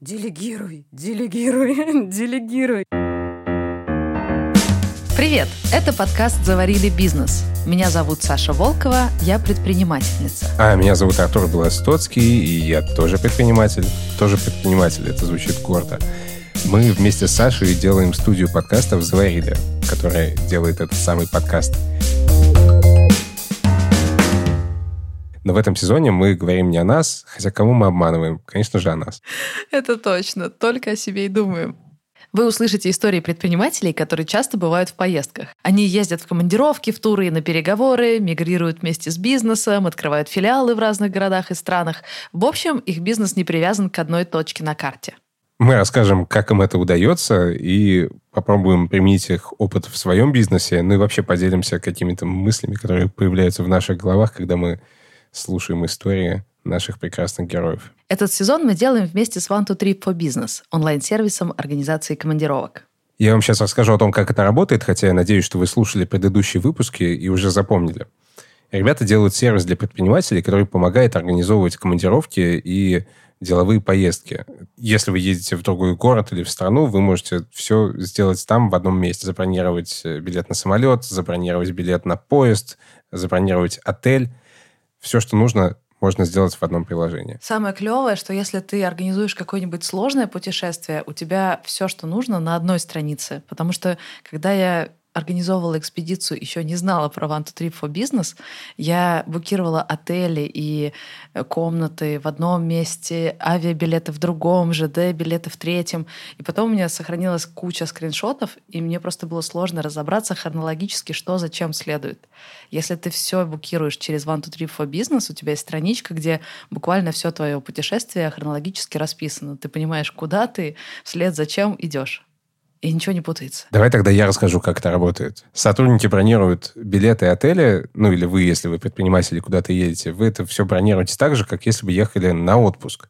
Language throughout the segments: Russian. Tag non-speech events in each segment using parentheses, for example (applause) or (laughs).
Делегируй, делегируй, (laughs) делегируй. Привет! Это подкаст «Заварили бизнес». Меня зовут Саша Волкова, я предпринимательница. А меня зовут Артур Белостоцкий, и я тоже предприниматель. Тоже предприниматель, это звучит гордо. Мы вместе с Сашей делаем студию подкастов «Заварили», которая делает этот самый подкаст. Но в этом сезоне мы говорим не о нас, хотя кому мы обманываем? Конечно же, о нас. Это точно, только о себе и думаем. Вы услышите истории предпринимателей, которые часто бывают в поездках. Они ездят в командировки, в туры и на переговоры, мигрируют вместе с бизнесом, открывают филиалы в разных городах и странах. В общем, их бизнес не привязан к одной точке на карте. Мы расскажем, как им это удается, и попробуем применить их опыт в своем бизнесе, ну и вообще поделимся какими-то мыслями, которые появляются в наших головах, когда мы слушаем истории наших прекрасных героев. Этот сезон мы делаем вместе с One to Trip for Business, онлайн-сервисом организации командировок. Я вам сейчас расскажу о том, как это работает, хотя я надеюсь, что вы слушали предыдущие выпуски и уже запомнили. Ребята делают сервис для предпринимателей, который помогает организовывать командировки и деловые поездки. Если вы едете в другой город или в страну, вы можете все сделать там в одном месте. Забронировать билет на самолет, забронировать билет на поезд, забронировать отель все, что нужно, можно сделать в одном приложении. Самое клевое, что если ты организуешь какое-нибудь сложное путешествие, у тебя все, что нужно, на одной странице. Потому что когда я организовывала экспедицию, еще не знала про One to Trip for Business, я букировала отели и э, комнаты в одном месте, авиабилеты в другом, ЖД-билеты в третьем. И потом у меня сохранилась куча скриншотов, и мне просто было сложно разобраться хронологически, что зачем следует. Если ты все букируешь через One to Trip for Business, у тебя есть страничка, где буквально все твое путешествие хронологически расписано. Ты понимаешь, куда ты, вслед за чем идешь и ничего не путается. Давай тогда я расскажу, как это работает. Сотрудники бронируют билеты и отели, ну или вы, если вы предприниматели, куда-то едете, вы это все бронируете так же, как если бы ехали на отпуск.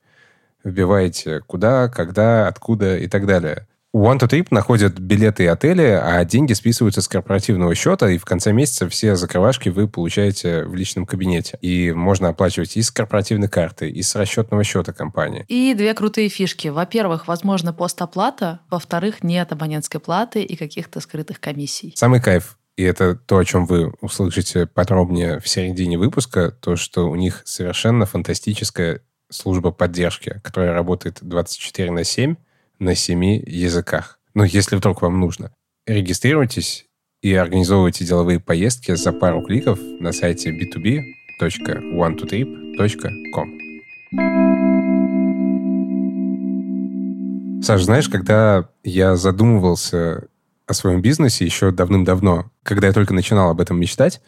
Вбиваете куда, когда, откуда и так далее. One to Trip находят билеты и отели, а деньги списываются с корпоративного счета, и в конце месяца все закрывашки вы получаете в личном кабинете. И можно оплачивать и с корпоративной карты, и с расчетного счета компании. И две крутые фишки. Во-первых, возможно постоплата. Во-вторых, нет абонентской платы и каких-то скрытых комиссий. Самый кайф и это то, о чем вы услышите подробнее в середине выпуска, то, что у них совершенно фантастическая служба поддержки, которая работает 24 на 7, на семи языках. Ну, если вдруг вам нужно. Регистрируйтесь и организовывайте деловые поездки за пару кликов на сайте b2b.one2trip.com. Саш, знаешь, когда я задумывался о своем бизнесе еще давным-давно, когда я только начинал об этом мечтать,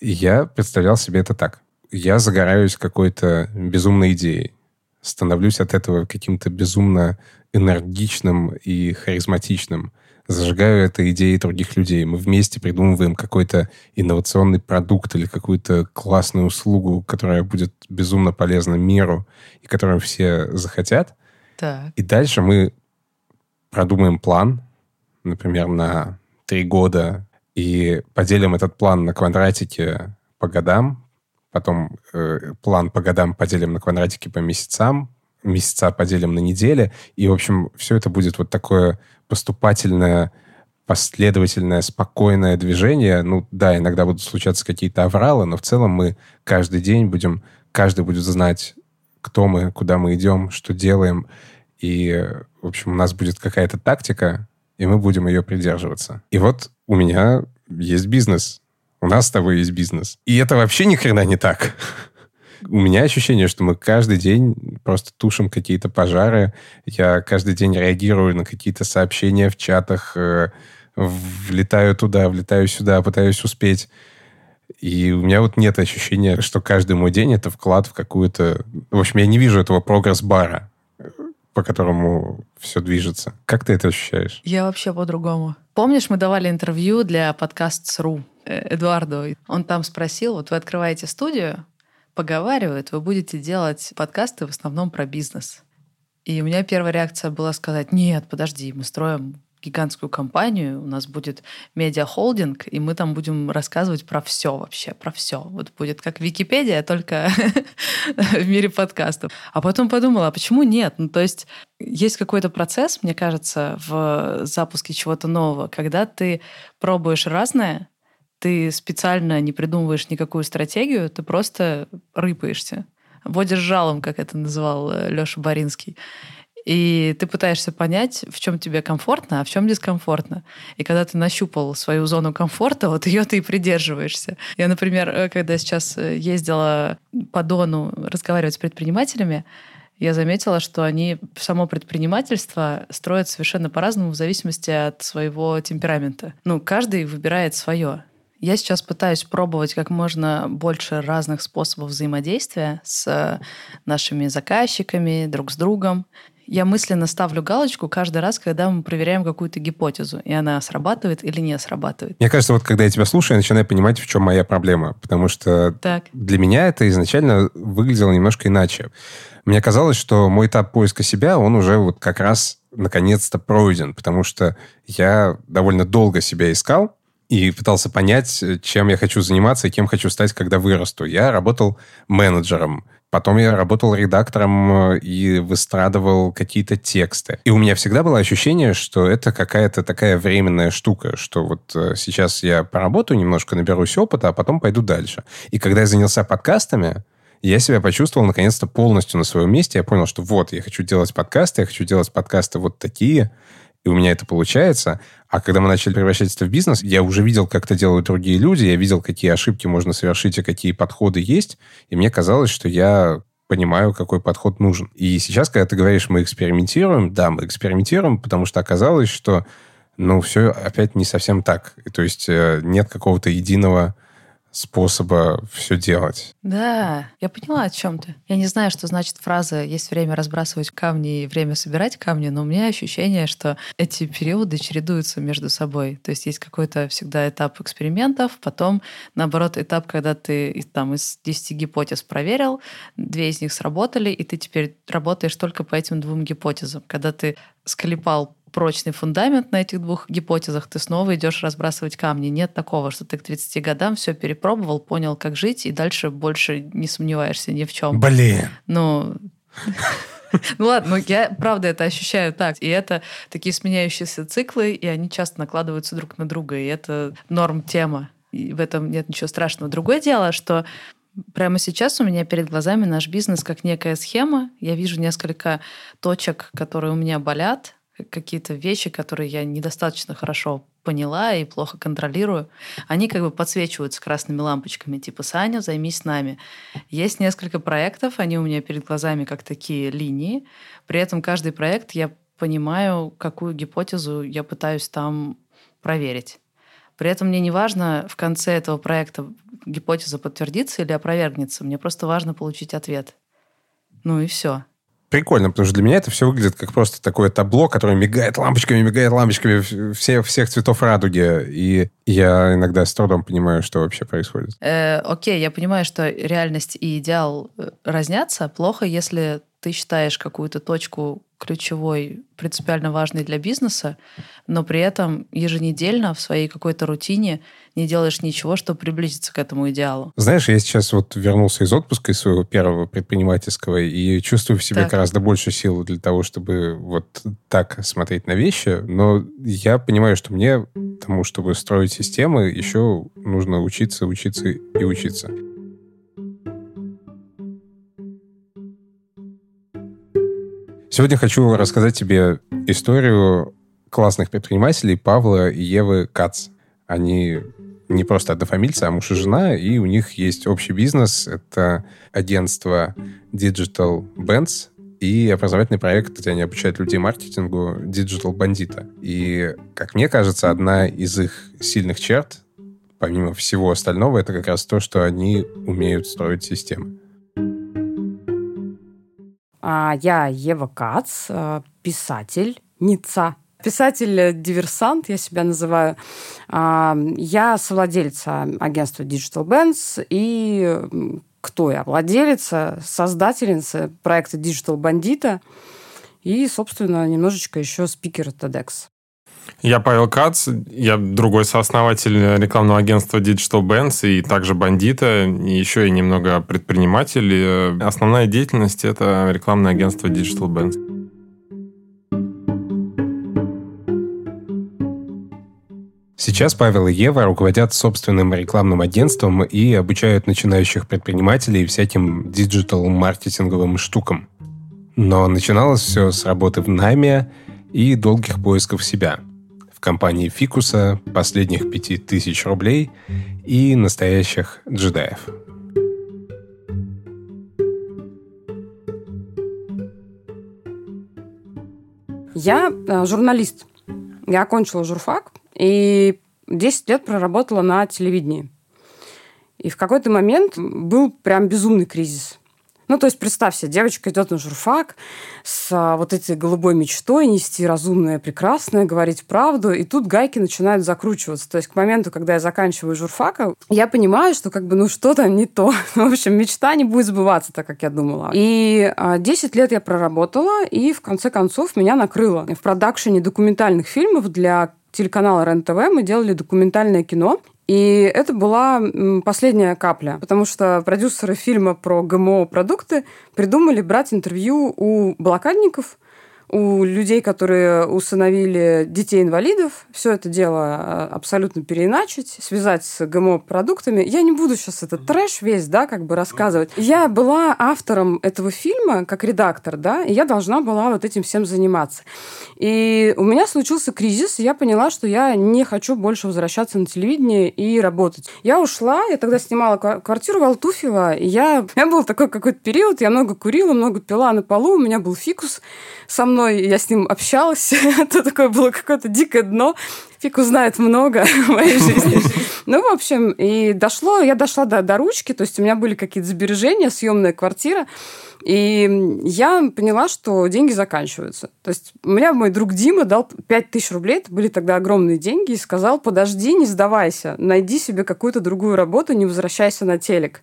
я представлял себе это так. Я загораюсь какой-то безумной идеей, становлюсь от этого каким-то безумно энергичным и харизматичным. Зажигаю это идеи других людей. Мы вместе придумываем какой-то инновационный продукт или какую-то классную услугу, которая будет безумно полезна миру и которую все захотят. Так. И дальше мы продумаем план, например, на три года, и поделим этот план на квадратики по годам, потом э, план по годам поделим на квадратики по месяцам, месяца поделим на недели, и, в общем, все это будет вот такое поступательное, последовательное, спокойное движение. Ну, да, иногда будут случаться какие-то авралы, но в целом мы каждый день будем, каждый будет знать, кто мы, куда мы идем, что делаем, и, в общем, у нас будет какая-то тактика, и мы будем ее придерживаться. И вот у меня есть бизнес. У нас с тобой есть бизнес. И это вообще ни хрена не так. У меня ощущение, что мы каждый день просто тушим какие-то пожары. Я каждый день реагирую на какие-то сообщения в чатах, э, влетаю туда, влетаю сюда, пытаюсь успеть. И у меня вот нет ощущения, что каждый мой день это вклад в какую-то... В общем, я не вижу этого прогресс-бара, по которому все движется. Как ты это ощущаешь? Я вообще по-другому. Помнишь, мы давали интервью для подкаст.ру э, Эдуарду? Он там спросил, вот вы открываете студию, поговаривают, вы будете делать подкасты в основном про бизнес. И у меня первая реакция была сказать, нет, подожди, мы строим гигантскую компанию, у нас будет медиа-холдинг, и мы там будем рассказывать про все вообще, про все. Вот будет как Википедия, только (laughs) в мире подкастов. А потом подумала, а почему нет? Ну, то есть есть какой-то процесс, мне кажется, в запуске чего-то нового, когда ты пробуешь разное, ты специально не придумываешь никакую стратегию, ты просто рыпаешься. Водишь жалом, как это называл э, Леша Баринский. И ты пытаешься понять, в чем тебе комфортно, а в чем дискомфортно. И когда ты нащупал свою зону комфорта, вот ее ты и придерживаешься. Я, например, э, когда сейчас э, ездила по Дону разговаривать с предпринимателями, я заметила, что они само предпринимательство строят совершенно по-разному в зависимости от своего темперамента. Ну, каждый выбирает свое. Я сейчас пытаюсь пробовать как можно больше разных способов взаимодействия с нашими заказчиками, друг с другом. Я мысленно ставлю галочку каждый раз, когда мы проверяем какую-то гипотезу, и она срабатывает или не срабатывает. Мне кажется, вот когда я тебя слушаю, я начинаю понимать, в чем моя проблема. Потому что так. для меня это изначально выглядело немножко иначе. Мне казалось, что мой этап поиска себя, он уже вот как раз наконец-то пройден, потому что я довольно долго себя искал, и пытался понять, чем я хочу заниматься и кем хочу стать, когда вырасту. Я работал менеджером. Потом я работал редактором э, и выстрадывал какие-то тексты. И у меня всегда было ощущение, что это какая-то такая временная штука, что вот э, сейчас я поработаю немножко, наберусь опыта, а потом пойду дальше. И когда я занялся подкастами, я себя почувствовал наконец-то полностью на своем месте. Я понял, что вот, я хочу делать подкасты, я хочу делать подкасты вот такие, и у меня это получается. А когда мы начали превращать это в бизнес, я уже видел, как это делают другие люди, я видел, какие ошибки можно совершить и какие подходы есть, и мне казалось, что я понимаю, какой подход нужен. И сейчас, когда ты говоришь, мы экспериментируем, да, мы экспериментируем, потому что оказалось, что ну, все опять не совсем так. То есть э, нет какого-то единого способа все делать. Да, я поняла, о чем ты. Я не знаю, что значит фраза «есть время разбрасывать камни и время собирать камни», но у меня ощущение, что эти периоды чередуются между собой. То есть есть какой-то всегда этап экспериментов, потом, наоборот, этап, когда ты там из 10 гипотез проверил, две из них сработали, и ты теперь работаешь только по этим двум гипотезам. Когда ты склепал прочный фундамент на этих двух гипотезах, ты снова идешь разбрасывать камни. Нет такого, что ты к 30 годам все перепробовал, понял, как жить, и дальше больше не сомневаешься ни в чем. Блин. Ну, ну ладно, но я правда это ощущаю так. И это такие сменяющиеся циклы, и они часто накладываются друг на друга. И это норм тема. И в этом нет ничего страшного. Другое дело, что Прямо сейчас у меня перед глазами наш бизнес как некая схема. Я вижу несколько точек, которые у меня болят, какие-то вещи, которые я недостаточно хорошо поняла и плохо контролирую, они как бы подсвечиваются красными лампочками, типа «Саня, займись нами». Есть несколько проектов, они у меня перед глазами как такие линии. При этом каждый проект я понимаю, какую гипотезу я пытаюсь там проверить. При этом мне не важно в конце этого проекта гипотеза подтвердится или опровергнется. Мне просто важно получить ответ. Ну и все прикольно, потому что для меня это все выглядит как просто такое табло, которое мигает лампочками, мигает лампочками все, всех цветов радуги. И я иногда с трудом понимаю, что вообще происходит. Э, окей, я понимаю, что реальность и идеал э, разнятся. Плохо, если ты считаешь какую-то точку ключевой, принципиально важной для бизнеса, но при этом еженедельно в своей какой-то рутине не делаешь ничего, чтобы приблизиться к этому идеалу. Знаешь, я сейчас вот вернулся из отпуска, из своего первого предпринимательского, и чувствую в себе так. гораздо больше сил для того, чтобы вот так смотреть на вещи, но я понимаю, что мне тому, чтобы строить системы, еще нужно учиться, учиться и учиться. Сегодня хочу рассказать тебе историю классных предпринимателей Павла и Евы Кац. Они не просто однофамильцы, а муж и жена, и у них есть общий бизнес. Это агентство Digital Bands и образовательный проект, где они обучают людей маркетингу Digital Bandita. И, как мне кажется, одна из их сильных черт, помимо всего остального, это как раз то, что они умеют строить системы. А, я Ева Кац, э, писатель, ница. Писатель-диверсант, я себя называю. А, я совладельца агентства Digital Bands и кто я? Владелица, создательница проекта Digital Bandita и, собственно, немножечко еще спикер TEDx. Я Павел Кац, я другой сооснователь рекламного агентства Digital Bands и также бандита, и еще и немного предприниматель. Основная деятельность – это рекламное агентство Digital Bands. Сейчас Павел и Ева руководят собственным рекламным агентством и обучают начинающих предпринимателей всяким диджитал-маркетинговым штукам. Но начиналось все с работы в найме и долгих поисков себя – компании Фикуса, последних пяти тысяч рублей и настоящих джедаев. Я э, журналист. Я окончила журфак и 10 лет проработала на телевидении. И в какой-то момент был прям безумный кризис. Ну, то есть, представь себе, девочка идет на журфак с а, вот этой голубой мечтой нести разумное, прекрасное, говорить правду, и тут гайки начинают закручиваться. То есть, к моменту, когда я заканчиваю журфака, я понимаю, что как бы, ну, что-то не то. (laughs) В общем, мечта не будет сбываться так, как я думала. И 10 а, лет я проработала, и в конце концов меня накрыло. В продакшене документальных фильмов для телеканала РЕН-ТВ мы делали документальное кино, и это была последняя капля, потому что продюсеры фильма про ГМО-продукты придумали брать интервью у блокадников – у людей, которые усыновили детей-инвалидов, все это дело а, абсолютно переиначить, связать с ГМО-продуктами. Я не буду сейчас этот трэш весь, да, как бы рассказывать. Я была автором этого фильма, как редактор, да, и я должна была вот этим всем заниматься. И у меня случился кризис, и я поняла, что я не хочу больше возвращаться на телевидение и работать. Я ушла, я тогда снимала квартиру в Алтуфьево, и я... У меня был такой какой-то период, я много курила, много пила на полу, у меня был фикус со мной мной, я с ним общалась. (laughs) Это такое было какое-то дикое дно. Фиг узнает много (laughs) в моей жизни. Ну, в общем, и дошло, я дошла до, до ручки, то есть у меня были какие-то сбережения, съемная квартира. И я поняла, что деньги заканчиваются. То есть у меня мой друг Дима дал 5000 рублей, это были тогда огромные деньги, и сказал, подожди, не сдавайся, найди себе какую-то другую работу, не возвращайся на телек.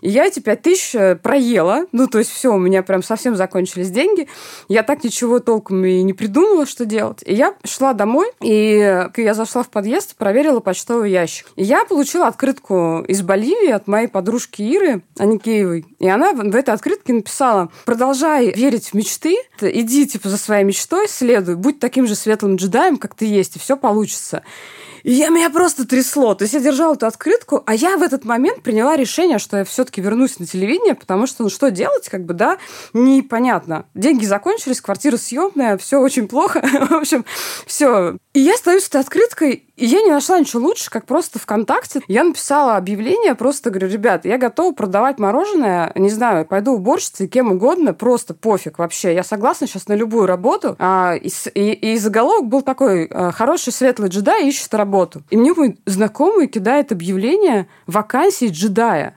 И я эти 5000 э, проела, ну, то есть все, у меня прям совсем закончились деньги. Я так ничего толком и не придумала, что делать. И я шла домой, и я зашла в подъезд, проверила почтовый ящик. И я получила открытку из Боливии от моей подружки Иры Аникеевой. И она в этой открытке написала, продолжай верить в мечты, иди типа за своей мечтой, следуй, будь таким же светлым джедаем, как ты есть, и все получится. И я, меня просто трясло. То есть я держала эту открытку, а я в этот момент приняла решение, что я все-таки вернусь на телевидение, потому что, ну, что делать, как бы, да, непонятно. Деньги закончились, квартира съемная, все очень плохо. (laughs) в общем, все. И я стою с этой открыткой, и я не нашла ничего лучше, как просто ВКонтакте. Я написала объявление, просто говорю, ребят, я готова продавать мороженое, не знаю, пойду уборщицей, кем угодно, просто пофиг вообще. Я согласна сейчас на любую работу. А, и, и, и заголовок был такой, «А, хороший светлый джедай ищет работу. И мне мой знакомый кидает объявление вакансии джедая.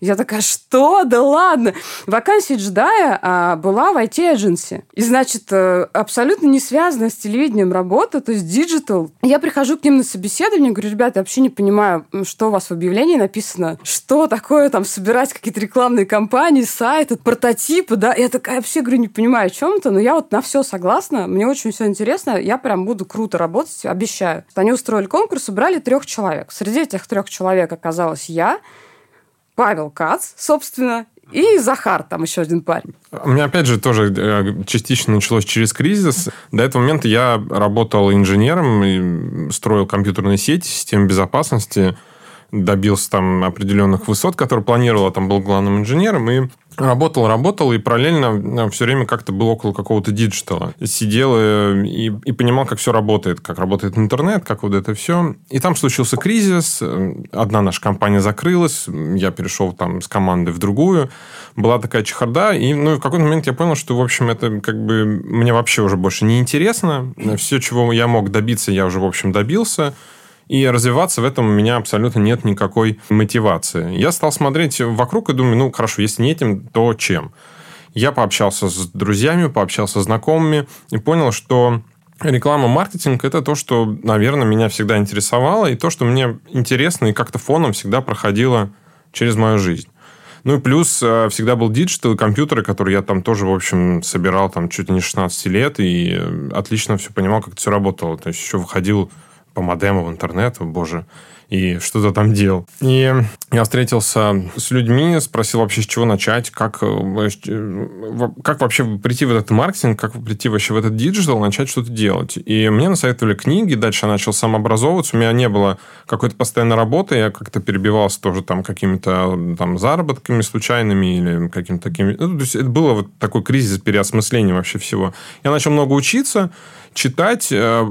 Я такая, что? Да ладно! Вакансия джедая а, была в IT-эдженси. И, значит, э, абсолютно не связана с телевидением работа, то есть digital. Я прихожу к ним на собеседование, говорю, ребята, я вообще не понимаю, что у вас в объявлении написано, что такое там собирать какие-то рекламные кампании, сайты, прототипы, да. Я такая вообще, говорю, не понимаю о чем то но я вот на все согласна, мне очень все интересно, я прям буду круто работать, обещаю. Они устроили конкурс, убрали трех человек. Среди этих трех человек оказалась я, Павел Кац, собственно, и Захар, там еще один парень. У меня, опять же, тоже э, частично началось через кризис. До этого момента я работал инженером, и строил компьютерные сети, системы безопасности, добился там определенных высот, которые планировал, там был главным инженером, и Работал, работал, и параллельно э, все время как-то был около какого-то digital а. Сидел э, и, и понимал, как все работает, как работает интернет, как вот это все. И там случился кризис, э, одна наша компания закрылась, я перешел там с команды в другую. Была такая чехарда, и ну, в какой-то момент я понял, что, в общем, это как бы мне вообще уже больше не интересно. Все, чего я мог добиться, я уже, в общем, добился. И развиваться в этом у меня абсолютно нет никакой мотивации. Я стал смотреть вокруг и думаю, ну, хорошо, если не этим, то чем? Я пообщался с друзьями, пообщался с знакомыми и понял, что реклама, маркетинг – это то, что, наверное, меня всегда интересовало, и то, что мне интересно и как-то фоном всегда проходило через мою жизнь. Ну и плюс э, всегда был digital, компьютеры, которые я там тоже, в общем, собирал там чуть ли не 16 лет, и э, отлично все понимал, как это все работало. То есть еще выходил по модему в интернет, боже, и что-то там делал. И я встретился с людьми, спросил вообще, с чего начать, как, э, э, как вообще прийти в этот маркетинг, как прийти вообще в этот digital, начать что-то делать. И мне насоветовали книги, дальше я начал сам образовываться, у меня не было какой-то постоянной работы, я как-то перебивался тоже там какими-то там заработками случайными или какими-то такими... Ну, то есть это было вот такой кризис переосмысления вообще всего. Я начал много учиться, читать, э,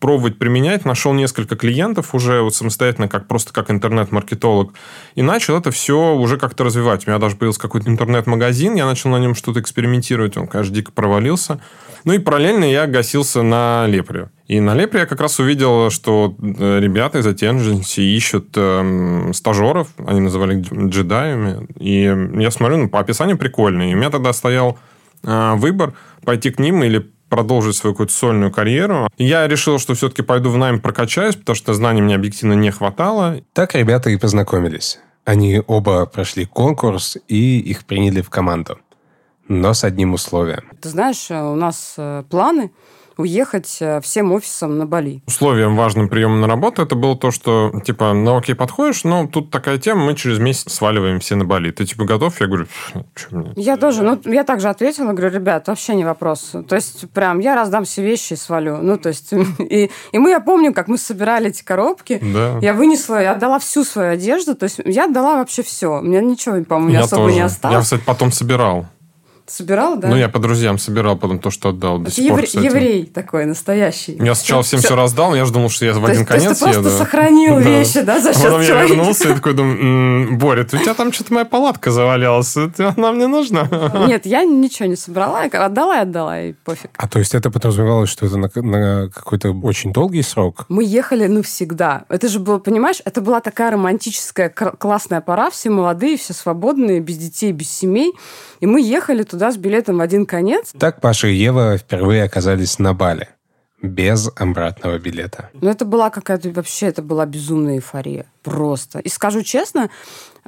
пробовать применять. Нашел несколько клиентов уже вот самостоятельно, как просто как интернет-маркетолог. И начал это все уже как-то развивать. У меня даже появился какой-то интернет-магазин, я начал на нем что-то экспериментировать. Он, конечно, дико провалился. Ну и параллельно я гасился на Лепре. И на Лепре я как раз увидел, что э, ребята из Agency ищут э, стажеров, они называли джедаями. И я смотрю, ну, по описанию прикольно. И у меня тогда стоял э, выбор пойти к ним или продолжить свою какую-то сольную карьеру. Я решил, что все-таки пойду в найм прокачаюсь, потому что знаний мне объективно не хватало. Так ребята и познакомились. Они оба прошли конкурс и их приняли в команду. Но с одним условием. Ты знаешь, у нас э, планы уехать э, всем офисом на Бали. Условием важным приемом на работу это было то, что, типа, ну окей, подходишь, но тут такая тема, мы через месяц сваливаем все на Бали. Ты, типа, готов? Я говорю, что мне? Я тоже, ну, я также ответила, говорю, ребят, вообще не вопрос. То есть, прям, я раздам все вещи и свалю. Ну, то есть, (laughs) и, и мы, я помню, как мы собирали эти коробки, да. я вынесла, я отдала всю свою одежду, то есть, я отдала вообще все. У меня ничего, по-моему, особо тоже. не осталось. Я, кстати, потом собирал. Собирал, да? Ну, я по друзьям собирал потом то, что отдал. До сих евре- пор, кстати. еврей такой настоящий. Я сначала всем все, все раздал, я же думал, что я в один то конец есть, ты просто еду. сохранил вещи, да, за счет Потом я вернулся и такой думаю, Боря, у тебя там что-то моя палатка завалялась, она мне нужна? Нет, я ничего не собрала, отдала и отдала, и пофиг. А то есть это подразумевалось, что это на, на какой-то очень долгий срок? Мы ехали навсегда. Это же было, понимаешь, это была такая романтическая, классная пора, все молодые, все свободные, без детей, без семей. И мы ехали туда с билетом в один конец. Так Паша и Ева впервые оказались на Бали без обратного билета. Ну, это была какая-то вообще, это была безумная эйфория. Просто. И скажу честно,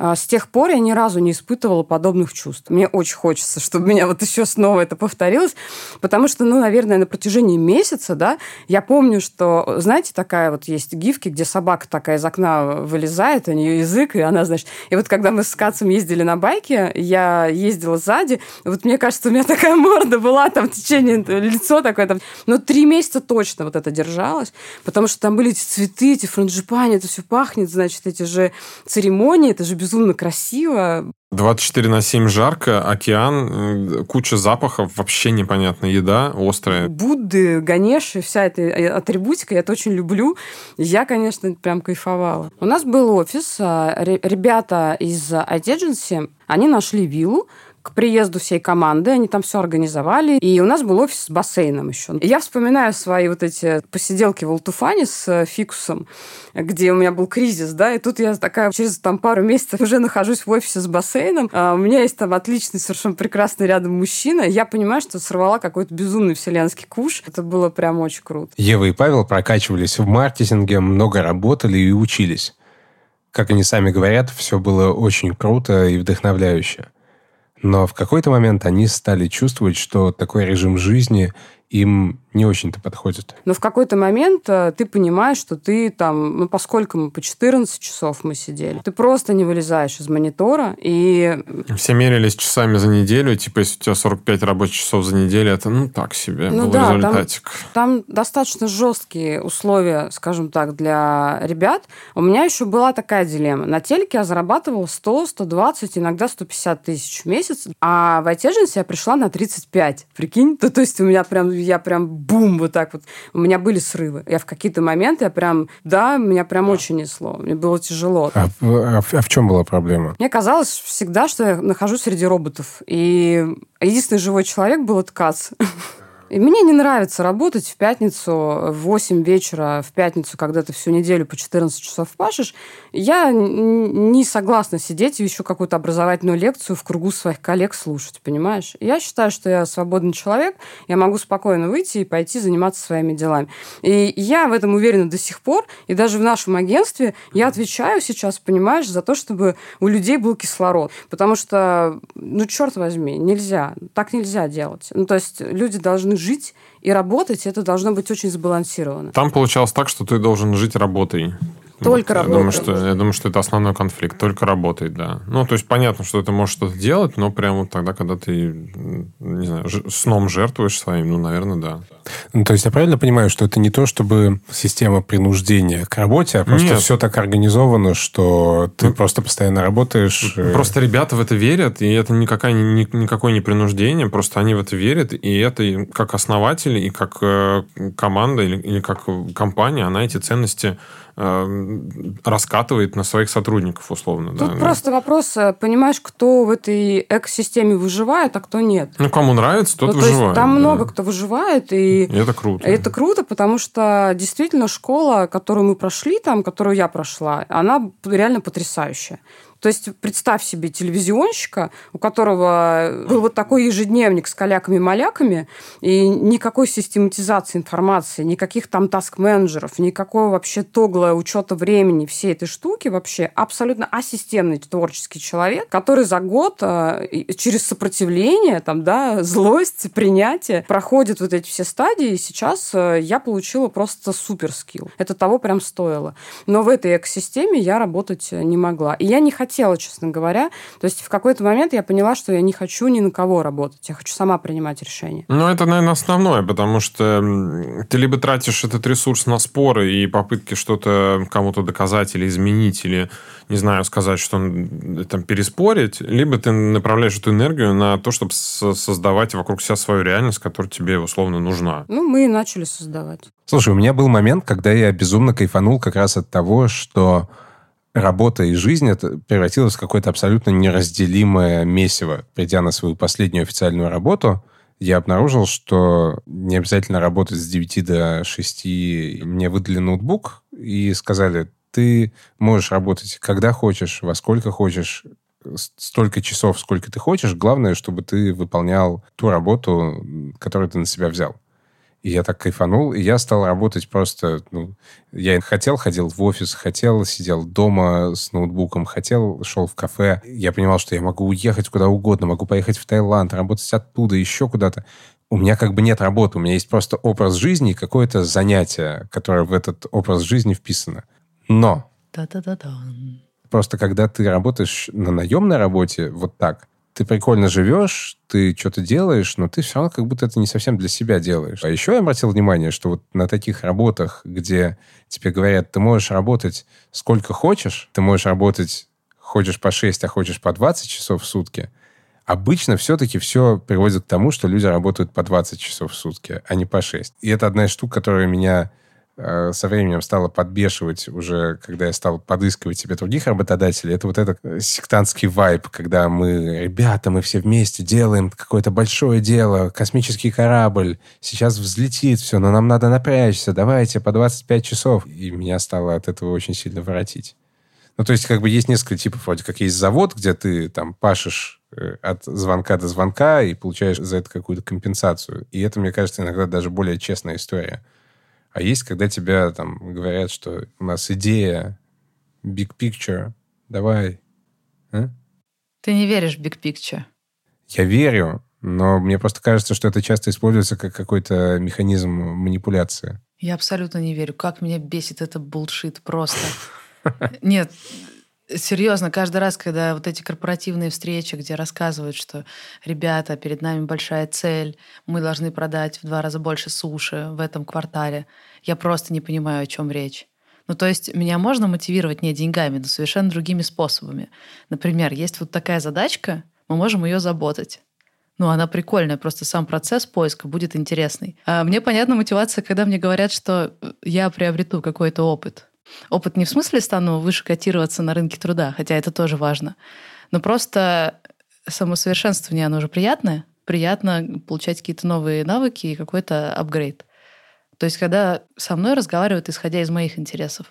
с тех пор я ни разу не испытывала подобных чувств. Мне очень хочется, чтобы меня вот еще снова это повторилось, потому что, ну, наверное, на протяжении месяца, да, я помню, что, знаете, такая вот есть гифки, где собака такая из окна вылезает, у нее язык, и она, значит... И вот когда мы с Кацем ездили на байке, я ездила сзади, вот мне кажется, у меня такая морда была там в течение, лицо такое там, но три месяца точно вот это держалось, потому что там были эти цветы, эти франджипани, это все пахнет, значит, эти же церемонии, это же безумно безумно красиво. 24 на 7 жарко, океан, куча запахов, вообще непонятная еда, острая. Будды, Ганеши, вся эта э, атрибутика, я это очень люблю. Я, конечно, прям кайфовала. У нас был офис, а, ребята из IT они нашли виллу, к приезду всей команды, они там все организовали, и у нас был офис с бассейном еще. Я вспоминаю свои вот эти посиделки в Алтуфане с э, фикусом, где у меня был кризис, да, и тут я такая через там пару месяцев уже нахожусь в офисе с бассейном, а у меня есть там отличный, совершенно прекрасный рядом мужчина, я понимаю, что сорвала какой-то безумный вселенский куш. Это было прям очень круто. Ева и Павел прокачивались в маркетинге, много работали и учились. Как они сами говорят, все было очень круто и вдохновляюще. Но в какой-то момент они стали чувствовать, что такой режим жизни им не очень-то подходит. Но в какой-то момент э, ты понимаешь, что ты там, ну, поскольку мы по 14 часов мы сидели, ты просто не вылезаешь из монитора, и... Все мерились часами за неделю, типа, если у тебя 45 рабочих часов за неделю, это, ну, так себе ну, был да, результатик. Там, там достаточно жесткие условия, скажем так, для ребят. У меня еще была такая дилемма. На телеке я зарабатывала 100, 120, иногда 150 тысяч в месяц, а в IT я пришла на 35, прикинь? То, то есть у меня прям, я прям бум, вот так вот. У меня были срывы. Я в какие-то моменты, я прям, да, меня прям очень несло. Мне было тяжело. А, а, а в чем была проблема? Мне казалось всегда, что я нахожусь среди роботов. И единственный живой человек был Ткац. (laughs) И мне не нравится работать в пятницу в 8 вечера, в пятницу, когда ты всю неделю по 14 часов пашешь. Я не согласна сидеть и еще какую-то образовательную лекцию в кругу своих коллег слушать, понимаешь? Я считаю, что я свободный человек, я могу спокойно выйти и пойти заниматься своими делами. И я в этом уверена до сих пор, и даже в нашем агентстве я отвечаю сейчас, понимаешь, за то, чтобы у людей был кислород. Потому что, ну, черт возьми, нельзя, так нельзя делать. Ну, то есть люди должны жить и работать, это должно быть очень сбалансировано. Там получалось так, что ты должен жить работой. Только вот, работает. Я думаю, что, я думаю, что это основной конфликт. Только работает, да. Ну, то есть понятно, что ты можешь что-то делать, но прямо вот тогда, когда ты, не знаю, сном жертвуешь своим, ну, наверное, да. Ну, то есть я правильно понимаю, что это не то, чтобы система принуждения к работе, а просто Нет. все так организовано, что ты ну, просто постоянно работаешь. Э, просто ребята в это верят, и это никакая, ни, никакое не принуждение, просто они в это верят, и это как основатели, и как э, команда, или, или как компания, она эти ценности раскатывает на своих сотрудников, условно. Тут да, просто да. вопрос, э, понимаешь, кто в этой экосистеме выживает, а кто нет. Ну, кому нравится, тот ну, выживает. там да. много кто выживает. И, и это круто. Это круто, потому что действительно школа, которую мы прошли там, которую я прошла, она реально потрясающая. То есть представь себе телевизионщика, у которого был вот такой ежедневник с каляками-маляками, и никакой систематизации информации, никаких там таск-менеджеров, никакого вообще тогла учета времени, всей этой штуки вообще абсолютно асистемный творческий человек, который за год э, через сопротивление, там, да, злость, принятие проходит вот эти все стадии, и сейчас э, я получила просто супер скилл. Это того прям стоило. Но в этой экосистеме я работать не могла. И я не хотела хотела, честно говоря. То есть в какой-то момент я поняла, что я не хочу ни на кого работать. Я хочу сама принимать решения. Ну, это, наверное, основное, потому что ты либо тратишь этот ресурс на споры и попытки что-то кому-то доказать или изменить, или, не знаю, сказать, что там переспорить, либо ты направляешь эту энергию на то, чтобы создавать вокруг себя свою реальность, которая тебе условно нужна. Ну, мы и начали создавать. Слушай, у меня был момент, когда я безумно кайфанул как раз от того, что работа и жизнь это превратилась в какое-то абсолютно неразделимое месиво. Придя на свою последнюю официальную работу, я обнаружил, что не обязательно работать с 9 до 6. Мне выдали ноутбук и сказали, ты можешь работать когда хочешь, во сколько хочешь, столько часов, сколько ты хочешь. Главное, чтобы ты выполнял ту работу, которую ты на себя взял. И я так кайфанул, и я стал работать просто... Ну, я хотел, ходил в офис, хотел, сидел дома с ноутбуком, хотел, шел в кафе. Я понимал, что я могу уехать куда угодно, могу поехать в Таиланд, работать оттуда, еще куда-то. У меня как бы нет работы, у меня есть просто образ жизни и какое-то занятие, которое в этот образ жизни вписано. Но... Просто когда ты работаешь на наемной работе вот так, ты прикольно живешь, ты что-то делаешь, но ты все равно как будто это не совсем для себя делаешь. А еще я обратил внимание, что вот на таких работах, где тебе говорят, ты можешь работать сколько хочешь, ты можешь работать хочешь по 6, а хочешь по 20 часов в сутки, обычно все-таки все приводит к тому, что люди работают по 20 часов в сутки, а не по 6. И это одна из штук, которая меня со временем стало подбешивать уже, когда я стал подыскивать себе других работодателей, это вот этот э, сектантский вайб, когда мы, ребята, мы все вместе делаем какое-то большое дело, космический корабль, сейчас взлетит все, но нам надо напрячься, давайте по 25 часов. И меня стало от этого очень сильно воротить. Ну, то есть, как бы есть несколько типов, вроде как есть завод, где ты там пашешь э, от звонка до звонка и получаешь за это какую-то компенсацию. И это, мне кажется, иногда даже более честная история. А есть, когда тебя там говорят, что у нас идея, big picture, давай. А? Ты не веришь в big picture? Я верю, но мне просто кажется, что это часто используется как какой-то механизм манипуляции. Я абсолютно не верю. Как меня бесит это булшит просто. Нет, Серьезно, каждый раз, когда вот эти корпоративные встречи, где рассказывают, что ребята, перед нами большая цель, мы должны продать в два раза больше суши в этом квартале, я просто не понимаю, о чем речь. Ну, то есть меня можно мотивировать не деньгами, но совершенно другими способами. Например, есть вот такая задачка, мы можем ее заботать. Ну, она прикольная, просто сам процесс поиска будет интересный. А мне понятна мотивация, когда мне говорят, что я приобрету какой-то опыт. Опыт не в смысле стану выше котироваться на рынке труда, хотя это тоже важно, но просто самосовершенствование, оно же приятное, приятно получать какие-то новые навыки и какой-то апгрейд. То есть, когда со мной разговаривают, исходя из моих интересов.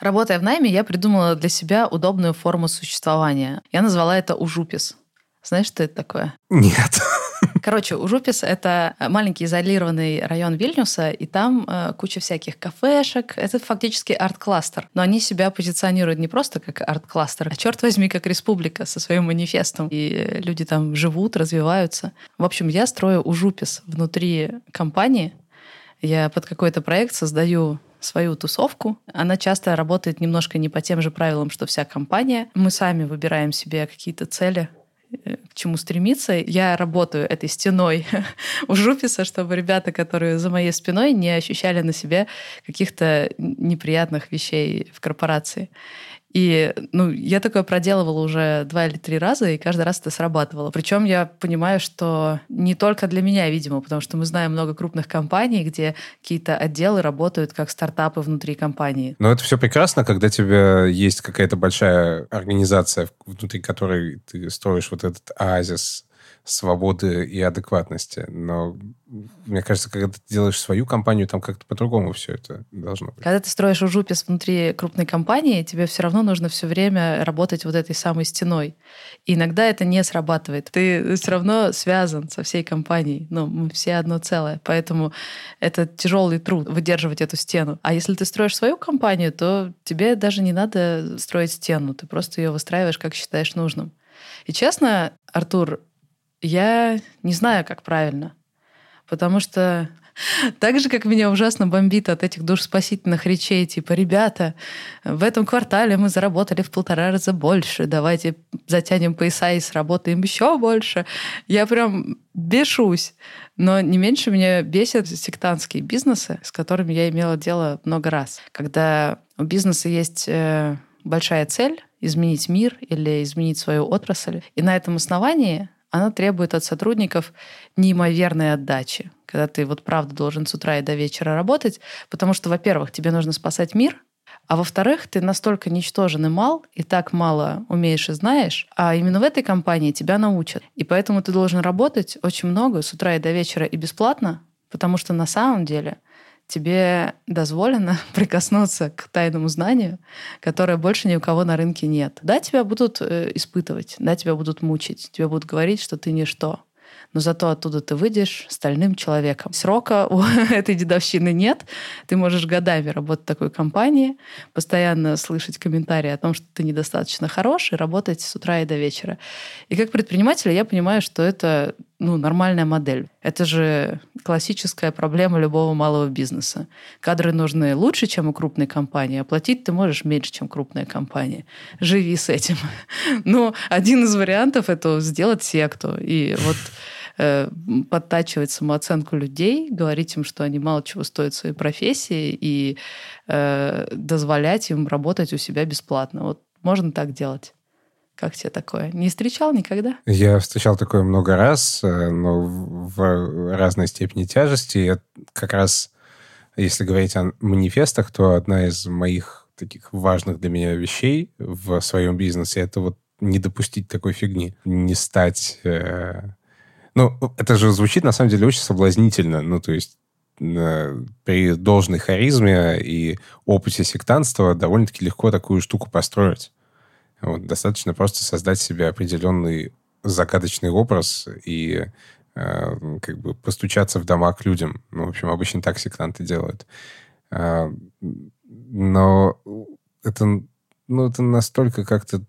Работая в найме, я придумала для себя удобную форму существования. Я назвала это ужупис. Знаешь, что это такое? Нет. (laughs) Короче, Ужупис — это маленький изолированный район Вильнюса, и там э, куча всяких кафешек. Это фактически арт-кластер. Но они себя позиционируют не просто как арт-кластер, а, черт возьми, как республика со своим манифестом. И люди там живут, развиваются. В общем, я строю Ужупис внутри компании. Я под какой-то проект создаю свою тусовку. Она часто работает немножко не по тем же правилам, что вся компания. Мы сами выбираем себе какие-то цели, Э, к чему стремиться. Я работаю этой стеной (laughs) у жуписа, чтобы ребята, которые за моей спиной, не ощущали на себе каких-то неприятных вещей в корпорации. И ну, я такое проделывала уже два или три раза, и каждый раз это срабатывало. Причем я понимаю, что не только для меня, видимо, потому что мы знаем много крупных компаний, где какие-то отделы работают как стартапы внутри компании. Но это все прекрасно, когда у тебя есть какая-то большая организация, внутри которой ты строишь вот этот оазис свободы и адекватности. Но мне кажется, когда ты делаешь свою компанию, там как-то по-другому все это должно быть. Когда ты строишь ужупис внутри крупной компании, тебе все равно нужно все время работать вот этой самой стеной. И иногда это не срабатывает. Ты все равно связан со всей компанией. Ну, мы все одно целое. Поэтому это тяжелый труд выдерживать эту стену. А если ты строишь свою компанию, то тебе даже не надо строить стену. Ты просто ее выстраиваешь, как считаешь нужным. И честно, Артур, я не знаю, как правильно. Потому что (laughs) так же, как меня ужасно бомбит от этих душспасительных речей, типа, ребята, в этом квартале мы заработали в полтора раза больше, давайте затянем пояса и сработаем еще больше. Я прям бешусь. Но не меньше меня бесят сектантские бизнесы, с которыми я имела дело много раз. Когда у бизнеса есть э, большая цель изменить мир или изменить свою отрасль, и на этом основании она требует от сотрудников неимоверной отдачи, когда ты вот правда должен с утра и до вечера работать, потому что, во-первых, тебе нужно спасать мир, а во-вторых, ты настолько ничтожен и мал, и так мало умеешь и знаешь, а именно в этой компании тебя научат. И поэтому ты должен работать очень много с утра и до вечера и бесплатно, потому что на самом деле – тебе дозволено (laughs) прикоснуться к тайному знанию, которое больше ни у кого на рынке нет. Да, тебя будут э, испытывать, да, тебя будут мучить, тебе будут говорить, что ты ничто но зато оттуда ты выйдешь стальным человеком. Срока (laughs) у этой дедовщины нет. Ты можешь годами работать в такой компании, постоянно слышать комментарии о том, что ты недостаточно хорош, и работать с утра и до вечера. И как предприниматель я понимаю, что это ну, нормальная модель. Это же классическая проблема любого малого бизнеса. Кадры нужны лучше, чем у крупной компании, а платить ты можешь меньше, чем крупная компания. Живи с этим. (laughs) Но один из вариантов — это сделать секту. И вот Э, подтачивать самооценку людей, говорить им, что они мало чего стоят в своей профессии и э, дозволять им работать у себя бесплатно. Вот можно так делать. Как тебе такое? Не встречал никогда? Я встречал такое много раз, э, но в разной степени тяжести. Я как раз, если говорить о манифестах, то одна из моих таких важных для меня вещей в своем бизнесе это вот не допустить такой фигни, не стать ну, это же звучит, на самом деле, очень соблазнительно. Ну, то есть при должной харизме и опыте сектанства довольно-таки легко такую штуку построить. Вот, достаточно просто создать себе определенный загадочный образ и э, как бы постучаться в дома к людям. Ну, в общем, обычно так сектанты делают. Э, но это, ну, это настолько как-то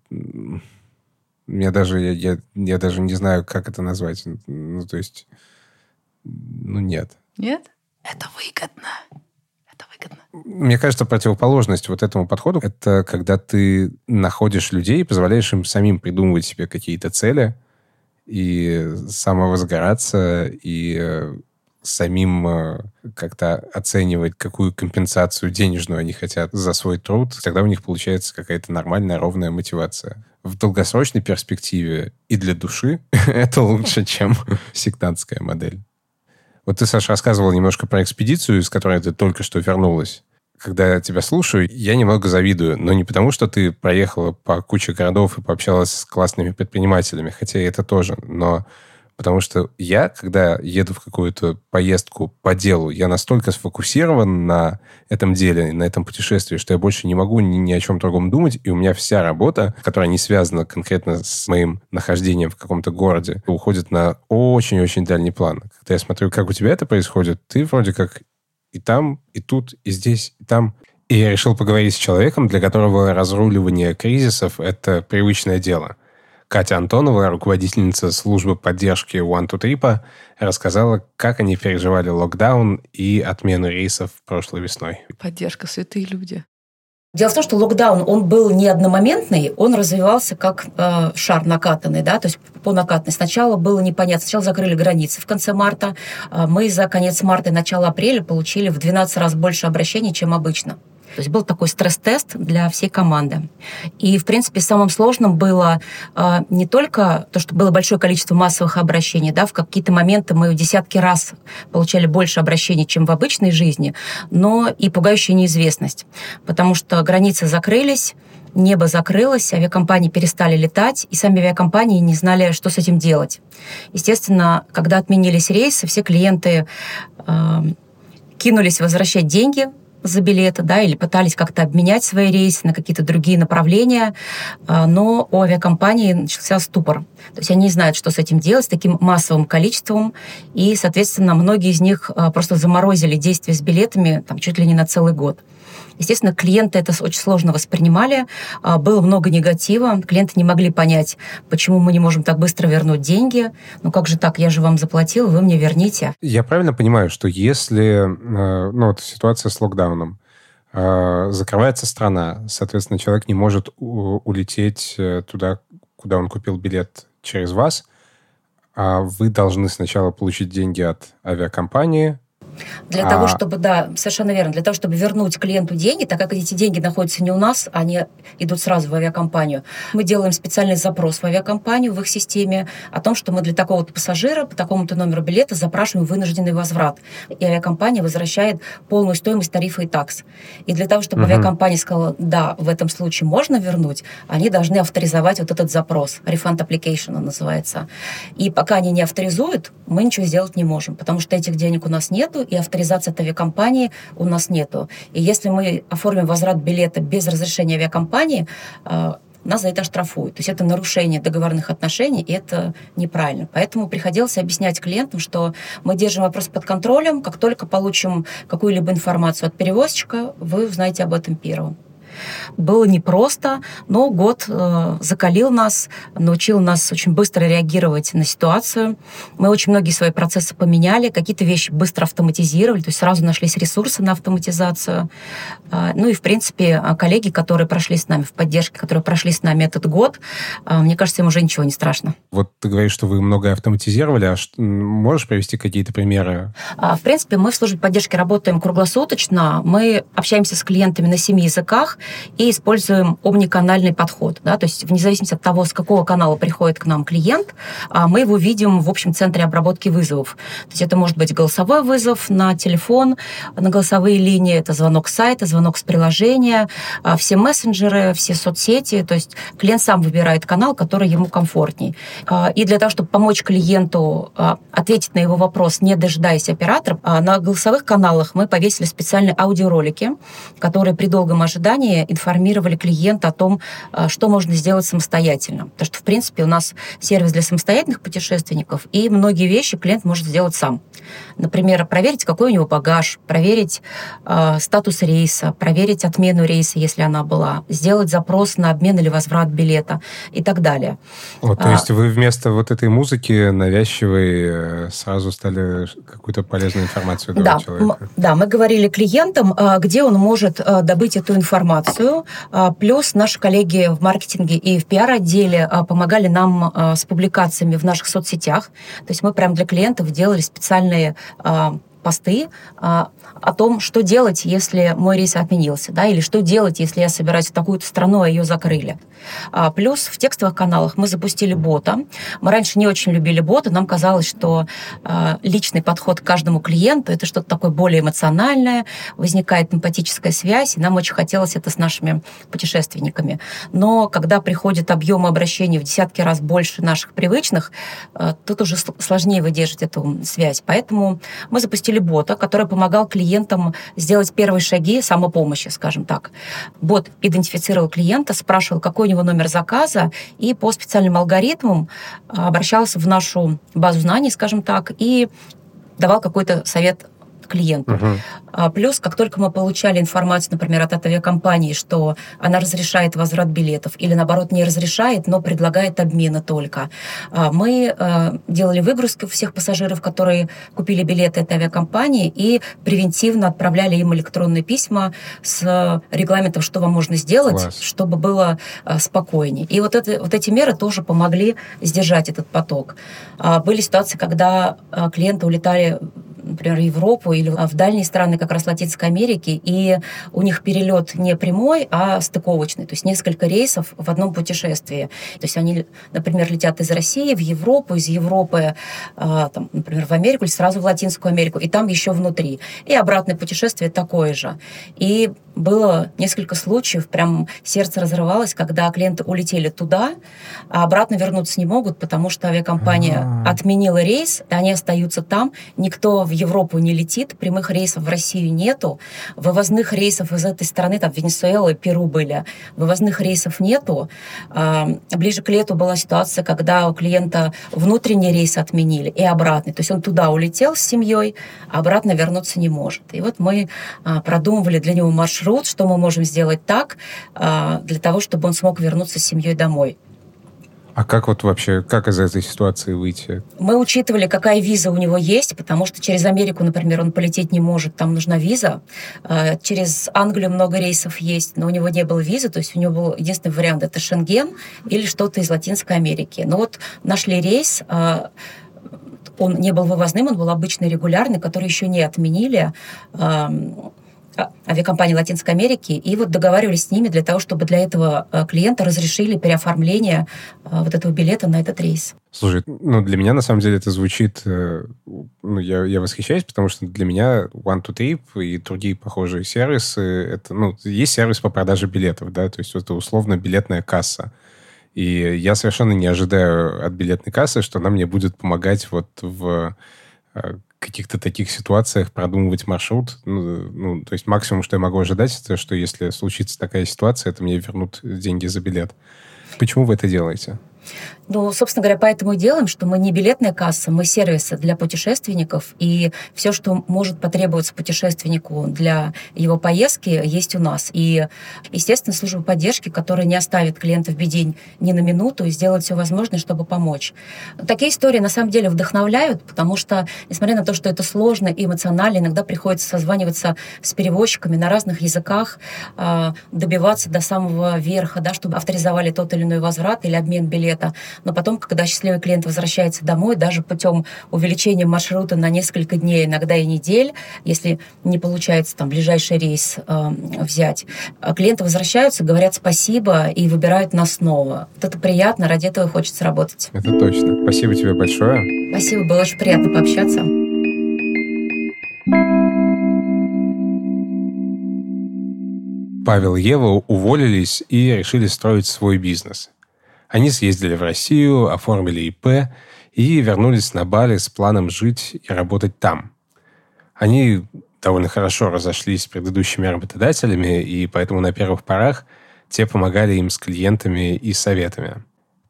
я даже, я, я, я даже не знаю, как это назвать. Ну, то есть, ну, нет. Нет? Это выгодно. Мне кажется, противоположность вот этому подходу — это когда ты находишь людей и позволяешь им самим придумывать себе какие-то цели и самовозгораться, и э, самим э, как-то оценивать, какую компенсацию денежную они хотят за свой труд, тогда у них получается какая-то нормальная, ровная мотивация. В долгосрочной перспективе и для души (laughs) это лучше, чем сектантская модель. Вот ты, Саша, рассказывал немножко про экспедицию, из которой ты только что вернулась. Когда я тебя слушаю, я немного завидую, но не потому, что ты проехала по куче городов и пообщалась с классными предпринимателями, хотя и это тоже, но Потому что я, когда еду в какую-то поездку по делу, я настолько сфокусирован на этом деле, на этом путешествии, что я больше не могу ни, ни о чем другом думать, и у меня вся работа, которая не связана конкретно с моим нахождением в каком-то городе, уходит на очень-очень дальний план. Когда я смотрю, как у тебя это происходит, ты вроде как и там, и тут, и здесь, и там. И я решил поговорить с человеком, для которого разруливание кризисов – это привычное дело. Катя Антонова, руководительница службы поддержки One to Trip, рассказала, как они переживали локдаун и отмену рейсов прошлой весной. Поддержка, святые люди. Дело в том, что локдаун, он был не одномоментный, он развивался как э, шар накатанный, да, то есть по накатанной. Сначала было непонятно, сначала закрыли границы в конце марта, э, мы за конец марта и начало апреля получили в 12 раз больше обращений, чем обычно. То есть был такой стресс-тест для всей команды. И, в принципе, самым сложным было э, не только то, что было большое количество массовых обращений, да, в какие-то моменты мы в десятки раз получали больше обращений, чем в обычной жизни, но и пугающая неизвестность. Потому что границы закрылись, небо закрылось, авиакомпании перестали летать, и сами авиакомпании не знали, что с этим делать. Естественно, когда отменились рейсы, все клиенты э, кинулись возвращать деньги, за билеты, да, или пытались как-то обменять свои рейсы на какие-то другие направления, а, но у авиакомпании начался ступор. То есть они не знают, что с этим делать, с таким массовым количеством, и, соответственно, многие из них а, просто заморозили действия с билетами там, чуть ли не на целый год. Естественно, клиенты это очень сложно воспринимали, а, было много негатива, клиенты не могли понять, почему мы не можем так быстро вернуть деньги, ну как же так, я же вам заплатил, вы мне верните. Я правильно понимаю, что если, э, ну вот ситуация с локдауном, э, закрывается страна, соответственно, человек не может улететь э, туда, куда он купил билет через вас, а вы должны сначала получить деньги от авиакомпании, для а... того, чтобы, да, совершенно верно, для того, чтобы вернуть клиенту деньги, так как эти деньги находятся не у нас, они идут сразу в авиакомпанию, мы делаем специальный запрос в авиакомпанию, в их системе, о том, что мы для такого-то пассажира по такому-то номеру билета запрашиваем вынужденный возврат. И авиакомпания возвращает полную стоимость тарифа и такс. И для того, чтобы угу. авиакомпания сказала, да, в этом случае можно вернуть, они должны авторизовать вот этот запрос. Refund application он называется. И пока они не авторизуют, мы ничего сделать не можем, потому что этих денег у нас нету, и авторизации от авиакомпании у нас нету. И если мы оформим возврат билета без разрешения авиакомпании, э, нас за это штрафуют. То есть это нарушение договорных отношений, и это неправильно. Поэтому приходилось объяснять клиентам, что мы держим вопрос под контролем, как только получим какую-либо информацию от перевозчика, вы узнаете об этом первым. Было непросто, но год э, закалил нас, научил нас очень быстро реагировать на ситуацию. Мы очень многие свои процессы поменяли, какие-то вещи быстро автоматизировали, то есть сразу нашлись ресурсы на автоматизацию. Э, ну и, в принципе, коллеги, которые прошли с нами в поддержке, которые прошли с нами этот год, э, мне кажется, им уже ничего не страшно. Вот ты говоришь, что вы многое автоматизировали, а что, можешь привести какие-то примеры? В принципе, мы в службе поддержки работаем круглосуточно, мы общаемся с клиентами на семи языках, и используем омниканальный подход. Да? То есть вне зависимости от того, с какого канала приходит к нам клиент, а, мы его видим в общем центре обработки вызовов. То есть это может быть голосовой вызов на телефон, на голосовые линии, это звонок с сайта, звонок с приложения, а, все мессенджеры, все соцсети. То есть клиент сам выбирает канал, который ему комфортней. А, и для того, чтобы помочь клиенту ответить на его вопрос, не дожидаясь оператора, на голосовых каналах мы повесили специальные аудиоролики, которые при долгом ожидании заранее информировали клиента о том, э, что можно сделать самостоятельно. Потому что, в принципе, у нас сервис для самостоятельных путешественников, и многие вещи клиент может сделать сам. Например, проверить, какой у него багаж, проверить э, статус рейса, проверить отмену рейса, если она была, сделать запрос на обмен или возврат билета и так далее. Вот, то а, есть вы вместо вот этой музыки навязчивой э, сразу стали какую-то полезную информацию давать да, человеку? Да, мы говорили клиентам, э, где он может добыть эту информацию, информацию. А, плюс наши коллеги в маркетинге и в пиар-отделе а, помогали нам а, с публикациями в наших соцсетях. То есть мы прямо для клиентов делали специальные посты а, о том, что делать, если мой рейс отменился, да, или что делать, если я собираюсь в такую-то страну, а ее закрыли. А, плюс в текстовых каналах мы запустили бота. Мы раньше не очень любили бота, нам казалось, что а, личный подход к каждому клиенту это что-то такое более эмоциональное, возникает эмпатическая связь, и нам очень хотелось это с нашими путешественниками. Но когда приходит объем обращений в десятки раз больше наших привычных, а, тут уже сложнее выдержать эту связь. Поэтому мы запустили бота, который помогал клиентам сделать первые шаги самопомощи, скажем так. Бот идентифицировал клиента, спрашивал, какой у него номер заказа, и по специальным алгоритмам а, обращался в нашу базу знаний, скажем так, и давал какой-то совет клиенту. Угу. Плюс, как только мы получали информацию, например, от авиакомпании, что она разрешает возврат билетов или, наоборот, не разрешает, но предлагает обмены только, а, мы а, делали выгрузку всех пассажиров, которые купили билеты этой авиакомпании, и превентивно отправляли им электронные письма с регламентом, что вам можно сделать, Класс. чтобы было спокойнее. И вот, это, вот эти меры тоже помогли сдержать этот поток. Были ситуации, когда клиенты улетали например, в Европу или в дальние страны как раз Латинской Америки, и у них перелет не прямой, а стыковочный, то есть несколько рейсов в одном путешествии. То есть они, например, летят из России в Европу, из Европы, а, там, например, в Америку или сразу в Латинскую Америку, и там еще внутри. И обратное путешествие такое же. И было несколько случаев, прям сердце разрывалось, когда клиенты улетели туда, а обратно вернуться не могут, потому что авиакомпания А-а-а. отменила рейс, они остаются там, никто в Европу не летит, прямых рейсов в Россию нету, вывозных рейсов из этой страны, там Венесуэла и Перу были, вывозных рейсов нету. А, ближе к лету была ситуация, когда у клиента внутренний рейс отменили и обратный, то есть он туда улетел с семьей, а обратно вернуться не может. И вот мы а, продумывали для него маршрут, что мы можем сделать так, а, для того, чтобы он смог вернуться с семьей домой. А как вот вообще, как из этой ситуации выйти? Мы учитывали, какая виза у него есть, потому что через Америку, например, он полететь не может, там нужна виза. А, через Англию много рейсов есть, но у него не было визы, то есть у него был единственный вариант – это Шенген или что-то из Латинской Америки. Но вот нашли рейс, а, он не был вывозным, он был обычный, регулярный, который еще не отменили авиакомпании Латинской Америки, и вот договаривались с ними для того, чтобы для этого а, клиента разрешили переоформление а, вот этого билета на этот рейс. Слушай, ну для меня на самом деле это звучит, э, ну я, я восхищаюсь, потому что для меня One to Trip и другие похожие сервисы, это, ну, есть сервис по продаже билетов, да, то есть это условно билетная касса. И я совершенно не ожидаю от билетной кассы, что она мне будет помогать вот в э, каких-то таких ситуациях продумывать маршрут. Ну, ну, то есть максимум, что я могу ожидать, это что если случится такая ситуация, это мне вернут деньги за билет. Почему вы это делаете? Ну, собственно говоря, поэтому и делаем, что мы не билетная касса, мы сервисы для путешественников, и все, что может потребоваться путешественнику для его поездки, есть у нас. И, естественно, служба поддержки, которая не оставит клиента в беде ни на минуту и сделает все возможное, чтобы помочь. Такие истории, на самом деле, вдохновляют, потому что, несмотря на то, что это сложно и эмоционально, иногда приходится созваниваться с перевозчиками на разных языках, а, добиваться до самого верха, да, чтобы авторизовали тот или иной возврат или обмен билета но потом, когда счастливый клиент возвращается домой, даже путем увеличения маршрута на несколько дней, иногда и недель, если не получается там ближайший рейс э, взять, клиенты возвращаются, говорят спасибо и выбирают нас снова. Вот это приятно, ради этого хочется работать. Это точно. Спасибо тебе большое. Спасибо, было очень приятно пообщаться. Павел и Ева уволились и решили строить свой бизнес. Они съездили в Россию, оформили ИП и вернулись на Бали с планом жить и работать там. Они довольно хорошо разошлись с предыдущими работодателями, и поэтому на первых порах те помогали им с клиентами и советами.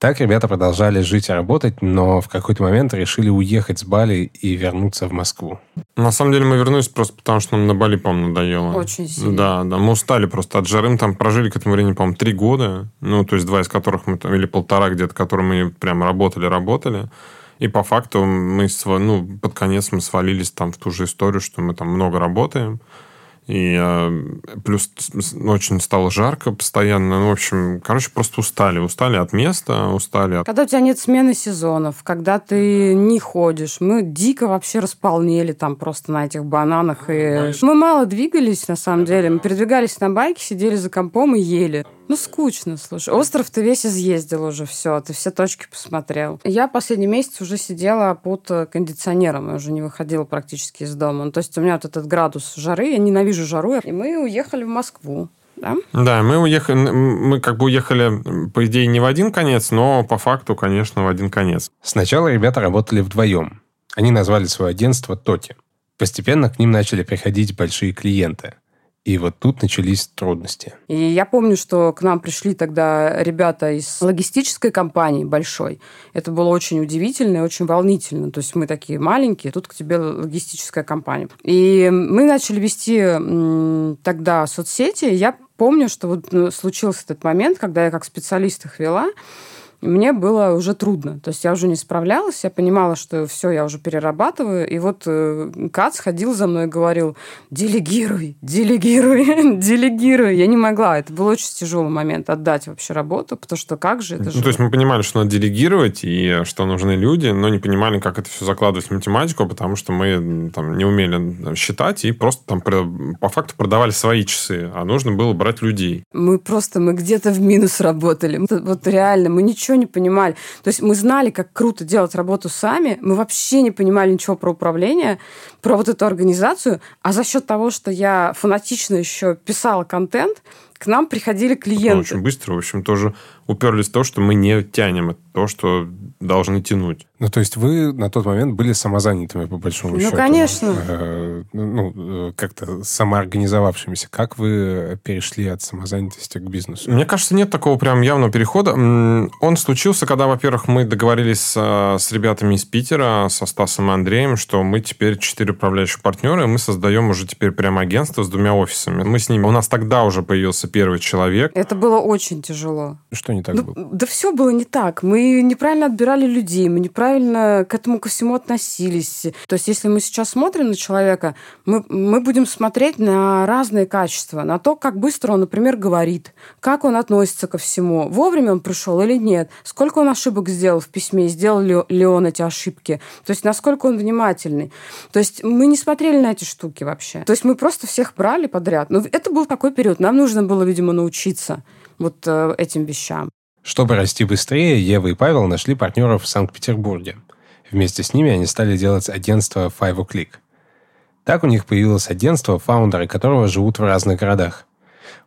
Так ребята продолжали жить и работать, но в какой-то момент решили уехать с Бали и вернуться в Москву. На самом деле мы вернулись просто потому, что нам на Бали, по-моему, надоело. Очень сильно. Да, да, мы устали просто от жары. Мы там прожили к этому времени, по-моему, три года. Ну, то есть два из которых мы там, или полтора где-то, которые мы прям работали-работали. И по факту мы, ну, под конец мы свалились там в ту же историю, что мы там много работаем. И э, плюс очень стало жарко постоянно. Ну, в общем, короче, просто устали. Устали от места, устали от... Когда у тебя нет смены сезонов, когда ты не ходишь, мы дико вообще располнели там просто на этих бананах. И... Мы мало двигались, на самом деле. Мы передвигались на байке, сидели за компом и ели. Ну, скучно, слушай. Остров ты весь изъездил уже, все, ты все точки посмотрел. Я последний месяц уже сидела под кондиционером, я уже не выходила практически из дома. Ну, то есть у меня вот этот градус жары, я ненавижу жару. И мы уехали в Москву. Да? да, мы уехали, мы как бы уехали, по идее, не в один конец, но по факту, конечно, в один конец. Сначала ребята работали вдвоем. Они назвали свое агентство Тоти. Постепенно к ним начали приходить большие клиенты. И вот тут начались трудности. И я помню, что к нам пришли тогда ребята из логистической компании большой. Это было очень удивительно и очень волнительно. То есть мы такие маленькие, тут к тебе логистическая компания. И мы начали вести тогда соцсети. Я помню, что вот ну, случился этот момент, когда я как специалист их вела мне было уже трудно. То есть я уже не справлялась, я понимала, что все, я уже перерабатываю. И вот э, Кац ходил за мной и говорил, делегируй, делегируй, (laughs) делегируй. Я не могла. Это был очень тяжелый момент отдать вообще работу, потому что как же это ну, же... То есть мы понимали, что надо делегировать и что нужны люди, но не понимали, как это все закладывать в математику, потому что мы там не умели считать и просто там по факту продавали свои часы, а нужно было брать людей. Мы просто, мы где-то в минус работали. Вот реально, мы ничего ничего не понимали. То есть мы знали, как круто делать работу сами, мы вообще не понимали ничего про управление, про вот эту организацию, а за счет того, что я фанатично еще писала контент, к нам приходили клиенты. очень быстро, в общем, тоже уперлись в то, что мы не тянем, то, что должны тянуть. Ну, то есть вы на тот момент были самозанятыми, по большому ну, счету. Ну, конечно. Э, ну, э, как-то самоорганизовавшимися. Как вы перешли от самозанятости к бизнесу? Мне кажется, нет такого прям явного перехода. Он случился, когда, во-первых, мы договорились с, с ребятами из Питера, со Стасом и Андреем, что мы теперь четыре управляющих партнера, и мы создаем уже теперь прям агентство с двумя офисами. Мы с ними... У нас тогда уже появился первый человек. Это было очень тяжело. Что не так ну, было? Да все было не так. Мы неправильно отбирали людей, мы неправильно к этому ко всему относились. То есть, если мы сейчас смотрим на человека, мы, мы будем смотреть на разные качества, на то, как быстро он, например, говорит, как он относится ко всему, вовремя он пришел или нет, сколько он ошибок сделал в письме, сделал ли, ли он эти ошибки, то есть, насколько он внимательный. То есть, мы не смотрели на эти штуки вообще. То есть, мы просто всех брали подряд. Но это был такой период. Нам нужно было, видимо, научиться вот э, этим вещам. Чтобы расти быстрее, Ева и Павел нашли партнеров в Санкт-Петербурге. Вместе с ними они стали делать агентство Five Click. Так у них появилось агентство, фаундеры которого живут в разных городах.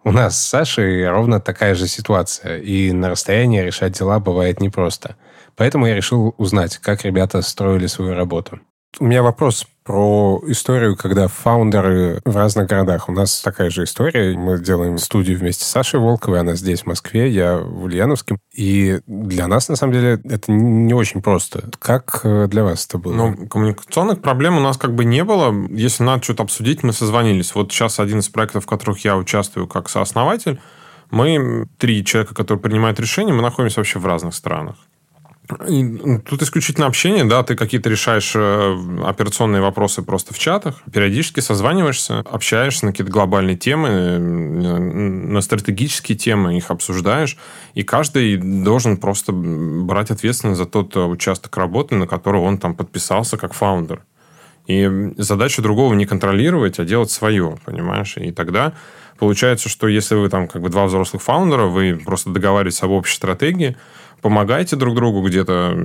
У нас с Сашей ровно такая же ситуация, и на расстоянии решать дела бывает непросто. Поэтому я решил узнать, как ребята строили свою работу. У меня вопрос про историю, когда фаундеры в разных городах. У нас такая же история. Мы делаем студию вместе с Сашей Волковой. Она здесь, в Москве, я в Ульяновске. И для нас, на самом деле, это не очень просто. Как э, для вас это было? Ну, коммуникационных проблем у нас как бы не было. Если надо что-то обсудить, мы созвонились. Вот сейчас один из проектов, в которых я участвую как сооснователь, мы три человека, которые принимают решения, мы находимся вообще в разных странах. Ну, тут исключительно общение, да, ты какие-то решаешь э, операционные вопросы просто в чатах, периодически созваниваешься, общаешься на какие-то глобальные темы, э, на стратегические темы, их обсуждаешь, и каждый должен просто брать ответственность за тот э, участок работы, на который он там подписался как фаундер. И задача другого не контролировать, а делать свое, понимаешь? И тогда получается, что если вы там как бы два взрослых фаундера, вы просто договариваетесь об общей стратегии, помогаете друг другу где-то,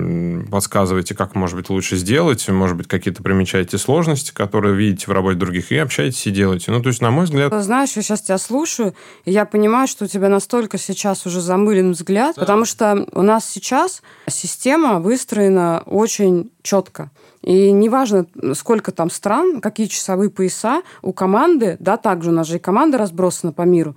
подсказываете, как, может быть, лучше сделать, может быть, какие-то примечаете сложности, которые видите в работе других, и общаетесь и делаете. Ну, то есть, на мой взгляд... Знаешь, я сейчас тебя слушаю, и я понимаю, что у тебя настолько сейчас уже замылен взгляд, да. потому что у нас сейчас система выстроена очень четко. И неважно, сколько там стран, какие часовые пояса, у команды, да, также у нас же и команда разбросана по миру,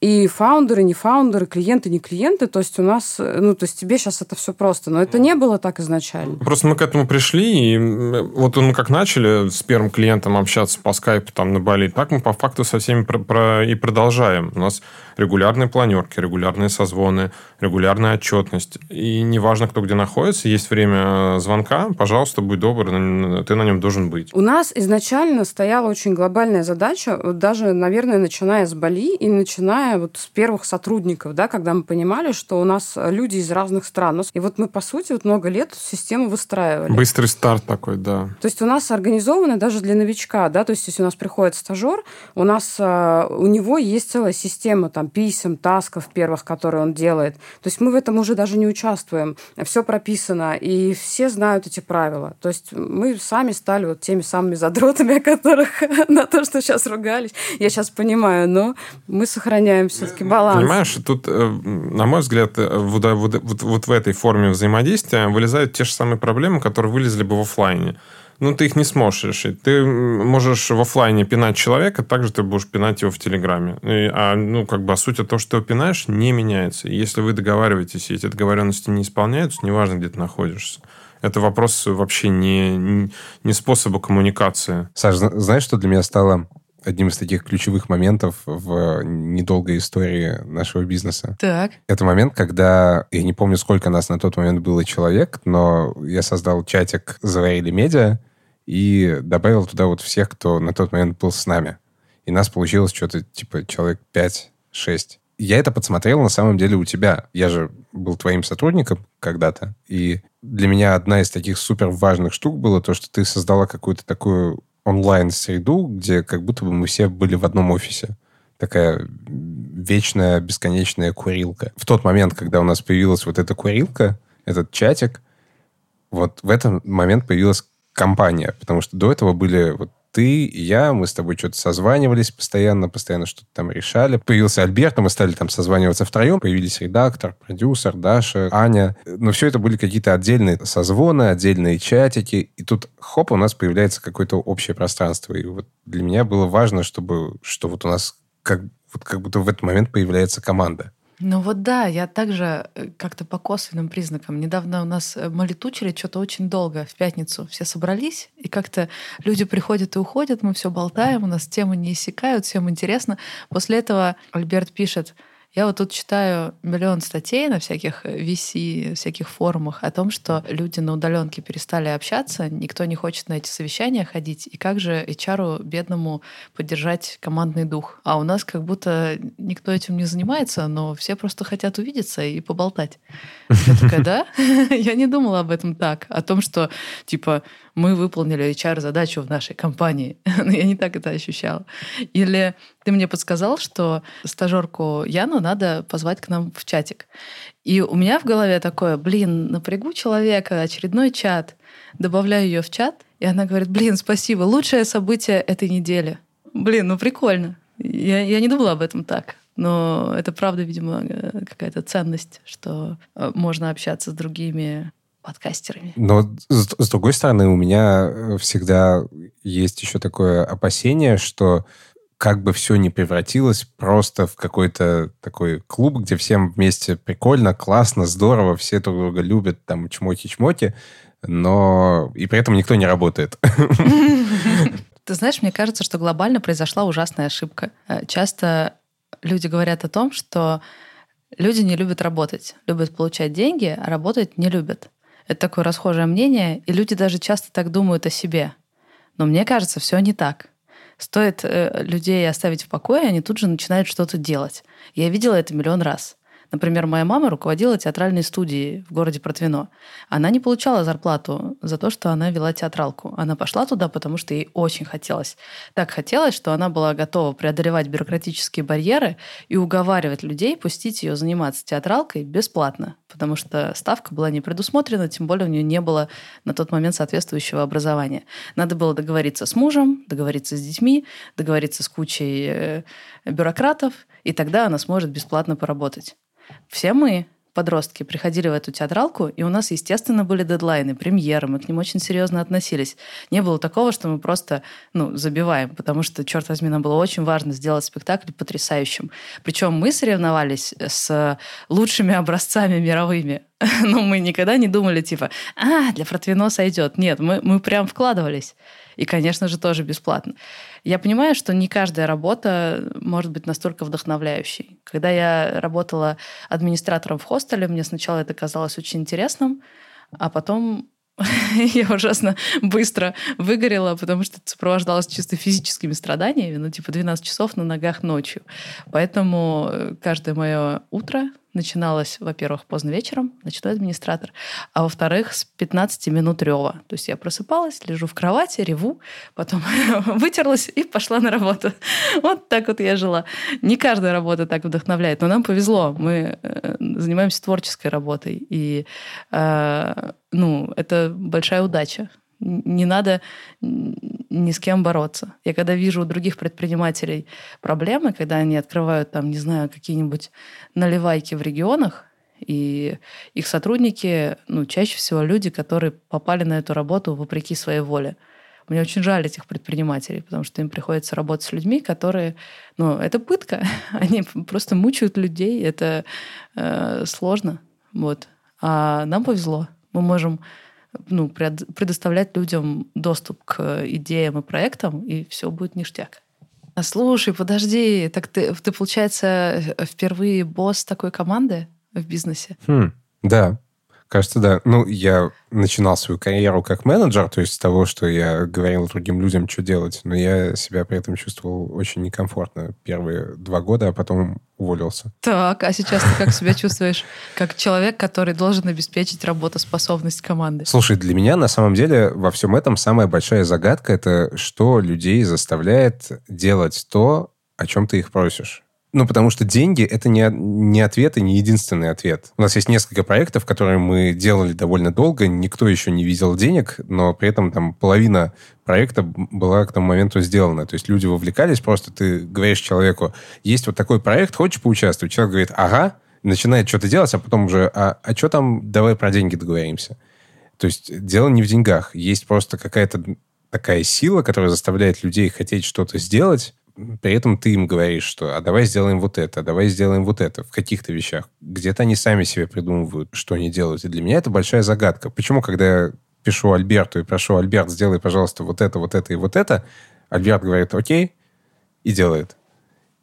и фаундеры, не фаундеры, клиенты, не клиенты. То есть у нас, ну, то есть тебе сейчас это все просто. Но это не было так изначально. Просто мы к этому пришли, и вот мы как начали с первым клиентом общаться по скайпу там на Бали, так мы по факту со всеми про, про, и продолжаем. У нас регулярные планерки, регулярные созвоны, регулярная отчетность. И неважно, кто где находится, есть время звонка, пожалуйста, будь добр, ты на нем должен быть. У нас изначально стояла очень глобальная задача, даже, наверное, начиная с Бали и начиная вот с первых сотрудников, да, когда мы понимали, что у нас люди из разных стран. И вот мы, по сути, вот много лет систему выстраивали. Быстрый старт такой, да. То есть у нас организовано даже для новичка, да, то есть если у нас приходит стажер, у нас а, у него есть целая система там писем, тасков первых, которые он делает. То есть мы в этом уже даже не участвуем. Все прописано, и все знают эти правила. То есть мы сами стали вот теми самыми задротами, (laughs) о которых на то, что сейчас ругались. Я сейчас понимаю, но мы сохраняем все-таки баланс. Понимаешь, тут, э, на мой взгляд, э, вот, вот, вот, вот в этой форме взаимодействия вылезают те же самые проблемы, которые вылезли бы в офлайне. Ну, ты их не сможешь решить. Ты можешь в офлайне пинать человека, также ты будешь пинать его в Телеграме. И, а, ну, как бы, а суть то, что ты пинаешь, не меняется. И если вы договариваетесь, и эти договоренности не исполняются, неважно, где ты находишься. Это вопрос вообще не, не способа коммуникации. Саш, знаешь, что для меня стало одним из таких ключевых моментов в недолгой истории нашего бизнеса. Так. Это момент, когда, я не помню, сколько нас на тот момент было человек, но я создал чатик «Заварили медиа» и добавил туда вот всех, кто на тот момент был с нами. И нас получилось что-то типа человек 5-6. Я это подсмотрел на самом деле у тебя. Я же был твоим сотрудником когда-то. И для меня одна из таких супер важных штук было то, что ты создала какую-то такую онлайн-среду, где как будто бы мы все были в одном офисе. Такая вечная, бесконечная курилка. В тот момент, когда у нас появилась вот эта курилка, этот чатик, вот в этот момент появилась компания, потому что до этого были вот ты я, мы с тобой что-то созванивались постоянно, постоянно что-то там решали. Появился Альберт, мы стали там созваниваться втроем, появились редактор, продюсер, Даша, Аня. Но все это были какие-то отдельные созвоны, отдельные чатики. И тут, хоп, у нас появляется какое-то общее пространство. И вот для меня было важно, чтобы, что вот у нас как, вот как будто в этот момент появляется команда. Ну вот да, я также э, как-то по косвенным признакам. Недавно у нас э, мы летучили что-то очень долго в пятницу. Все собрались, и как-то люди приходят и уходят, мы все болтаем, у нас темы не иссякают, всем интересно. После этого Альберт пишет, я вот тут читаю миллион статей на всяких VC, всяких форумах о том, что люди на удаленке перестали общаться, никто не хочет на эти совещания ходить, и как же HR бедному поддержать командный дух. А у нас как будто никто этим не занимается, но все просто хотят увидеться и поболтать. Я такая, (laughs) да? (laughs) Я не думала об этом так, о том, что типа мы выполнили HR-задачу в нашей компании. (laughs) Но я не так это ощущала. Или ты мне подсказал, что стажерку Яну надо позвать к нам в чатик. И у меня в голове такое, блин, напрягу человека, очередной чат, добавляю ее в чат, и она говорит, блин, спасибо, лучшее событие этой недели. Блин, ну прикольно. Я, я не думала об этом так. Но это правда, видимо, э, какая-то ценность, что э, можно общаться с другими подкастерами. Но с, с другой стороны, у меня э, всегда есть еще такое опасение, что как бы все не превратилось просто в какой-то такой клуб, где всем вместе прикольно, классно, здорово, все друг друга любят, там, чмоти-чмоти, но и при этом никто не работает. (laughs) Ты знаешь, мне кажется, что глобально произошла ужасная ошибка. Э, часто люди говорят о том, что люди не любят работать, любят получать деньги, а работать не любят. Это такое расхожее мнение, и люди даже часто так думают о себе. Но мне кажется, все не так. Стоит э, людей оставить в покое, они тут же начинают что-то делать. Я видела это миллион раз. Например, моя мама руководила театральной студией в городе Протвино. Она не получала зарплату за то, что она вела театралку. Она пошла туда, потому что ей очень хотелось. Так хотелось, что она была готова преодолевать бюрократические барьеры и уговаривать людей пустить ее заниматься театралкой бесплатно, потому что ставка была не предусмотрена, тем более у нее не было на тот момент соответствующего образования. Надо было договориться с мужем, договориться с детьми, договориться с кучей э, бюрократов, и тогда она сможет бесплатно поработать. Все мы, подростки приходили в эту театралку, и у нас, естественно, были дедлайны, премьеры, мы к ним очень серьезно относились. Не было такого, что мы просто ну, забиваем, потому что, черт возьми, нам было очень важно сделать спектакль потрясающим. Причем мы соревновались с лучшими образцами мировыми. (laughs) Но мы никогда не думали, типа, а, для Фортвино сойдет. Нет, мы, мы прям вкладывались. И, конечно же, тоже бесплатно. Я понимаю, что не каждая работа может быть настолько вдохновляющей. Когда я работала администратором в хостеле, мне сначала это казалось очень интересным, а потом (laughs) я ужасно быстро выгорела, потому что это сопровождалось чисто физическими страданиями, ну, типа 12 часов на ногах ночью. Поэтому э, каждое мое утро начиналось, во-первых, поздно вечером, ночной администратор, а во-вторых, с 15 минут рева. То есть я просыпалась, лежу в кровати, реву, потом (laughs) вытерлась и пошла на работу. (laughs) Вот так вот я жила. Не каждая работа так вдохновляет, но нам повезло. Мы э, занимаемся творческой работой, и э, ну, это большая удача. Не надо ни с кем бороться. Я когда вижу у других предпринимателей проблемы, когда они открывают там, не знаю, какие-нибудь наливайки в регионах, и их сотрудники, ну, чаще всего люди, которые попали на эту работу вопреки своей воле. Мне очень жаль этих предпринимателей, потому что им приходится работать с людьми, которые, ну, это пытка. (laughs) Они просто мучают людей, это э, сложно, вот. А нам повезло, мы можем ну, предоставлять людям доступ к идеям и проектам, и все будет ништяк. А слушай, подожди, так ты, ты, получается, впервые босс такой команды в бизнесе? Хм, да. Кажется, да. Ну, я начинал свою карьеру как менеджер, то есть с того, что я говорил другим людям, что делать, но я себя при этом чувствовал очень некомфортно первые два года, а потом уволился. Так, а сейчас ты как себя (laughs) чувствуешь? Как человек, который должен обеспечить работоспособность команды? Слушай, для меня на самом деле во всем этом самая большая загадка — это что людей заставляет делать то, о чем ты их просишь. Ну, потому что деньги — это не, не ответ и не единственный ответ. У нас есть несколько проектов, которые мы делали довольно долго, никто еще не видел денег, но при этом там половина проекта была к тому моменту сделана. То есть люди вовлекались, просто ты говоришь человеку, есть вот такой проект, хочешь поучаствовать? Человек говорит, ага, начинает что-то делать, а потом уже, а, а что там, давай про деньги договоримся. То есть дело не в деньгах, есть просто какая-то такая сила, которая заставляет людей хотеть что-то сделать, при этом ты им говоришь, что а давай сделаем вот это, а давай сделаем вот это в каких-то вещах. Где-то они сами себе придумывают, что они делают. И для меня это большая загадка. Почему, когда я пишу Альберту и прошу, Альберт, сделай, пожалуйста, вот это, вот это и вот это, Альберт говорит, окей, и делает.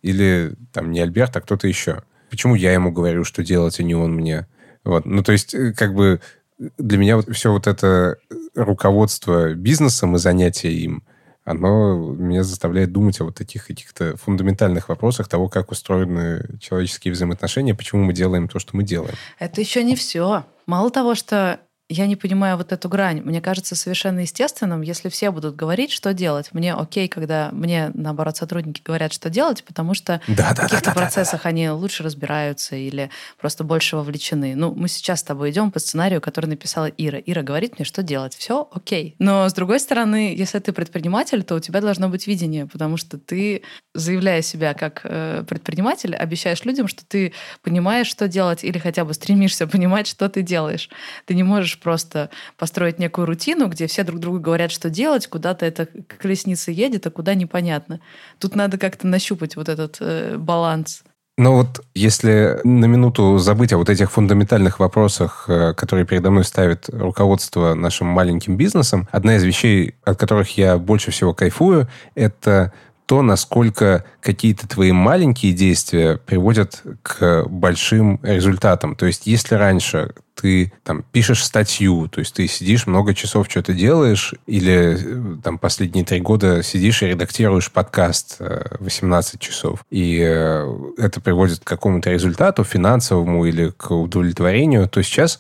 Или там не Альберт, а кто-то еще. Почему я ему говорю, что делать, а не он мне? Вот. Ну, то есть, э, как бы для меня вот все вот это руководство бизнесом и занятие им – оно меня заставляет думать о вот таких каких-то фундаментальных вопросах того, как устроены человеческие взаимоотношения, почему мы делаем то, что мы делаем. Это еще не все. Мало того, что я не понимаю вот эту грань. Мне кажется совершенно естественным, если все будут говорить, что делать. Мне окей, когда мне, наоборот, сотрудники говорят, что делать, потому что да, в каких-то да, процессах да, они лучше разбираются или просто больше вовлечены. Ну, мы сейчас с тобой идем по сценарию, который написала Ира. Ира говорит мне, что делать. Все окей. Но, с другой стороны, если ты предприниматель, то у тебя должно быть видение, потому что ты, заявляя себя как э, предприниматель, обещаешь людям, что ты понимаешь, что делать, или хотя бы стремишься понимать, что ты делаешь. Ты не можешь можешь просто построить некую рутину, где все друг другу говорят, что делать, куда-то эта колесница едет, а куда непонятно. Тут надо как-то нащупать вот этот э, баланс. Но вот если на минуту забыть о вот этих фундаментальных вопросах, э, которые передо мной ставит руководство нашим маленьким бизнесом, одна из вещей, от которых я больше всего кайфую, это то, насколько какие-то твои маленькие действия приводят к большим результатам. То есть, если раньше ты там пишешь статью, то есть ты сидишь много часов что-то делаешь, или э, там последние три года сидишь и редактируешь подкаст 18 э, часов, и э, это приводит к какому-то результату финансовому или к удовлетворению, то сейчас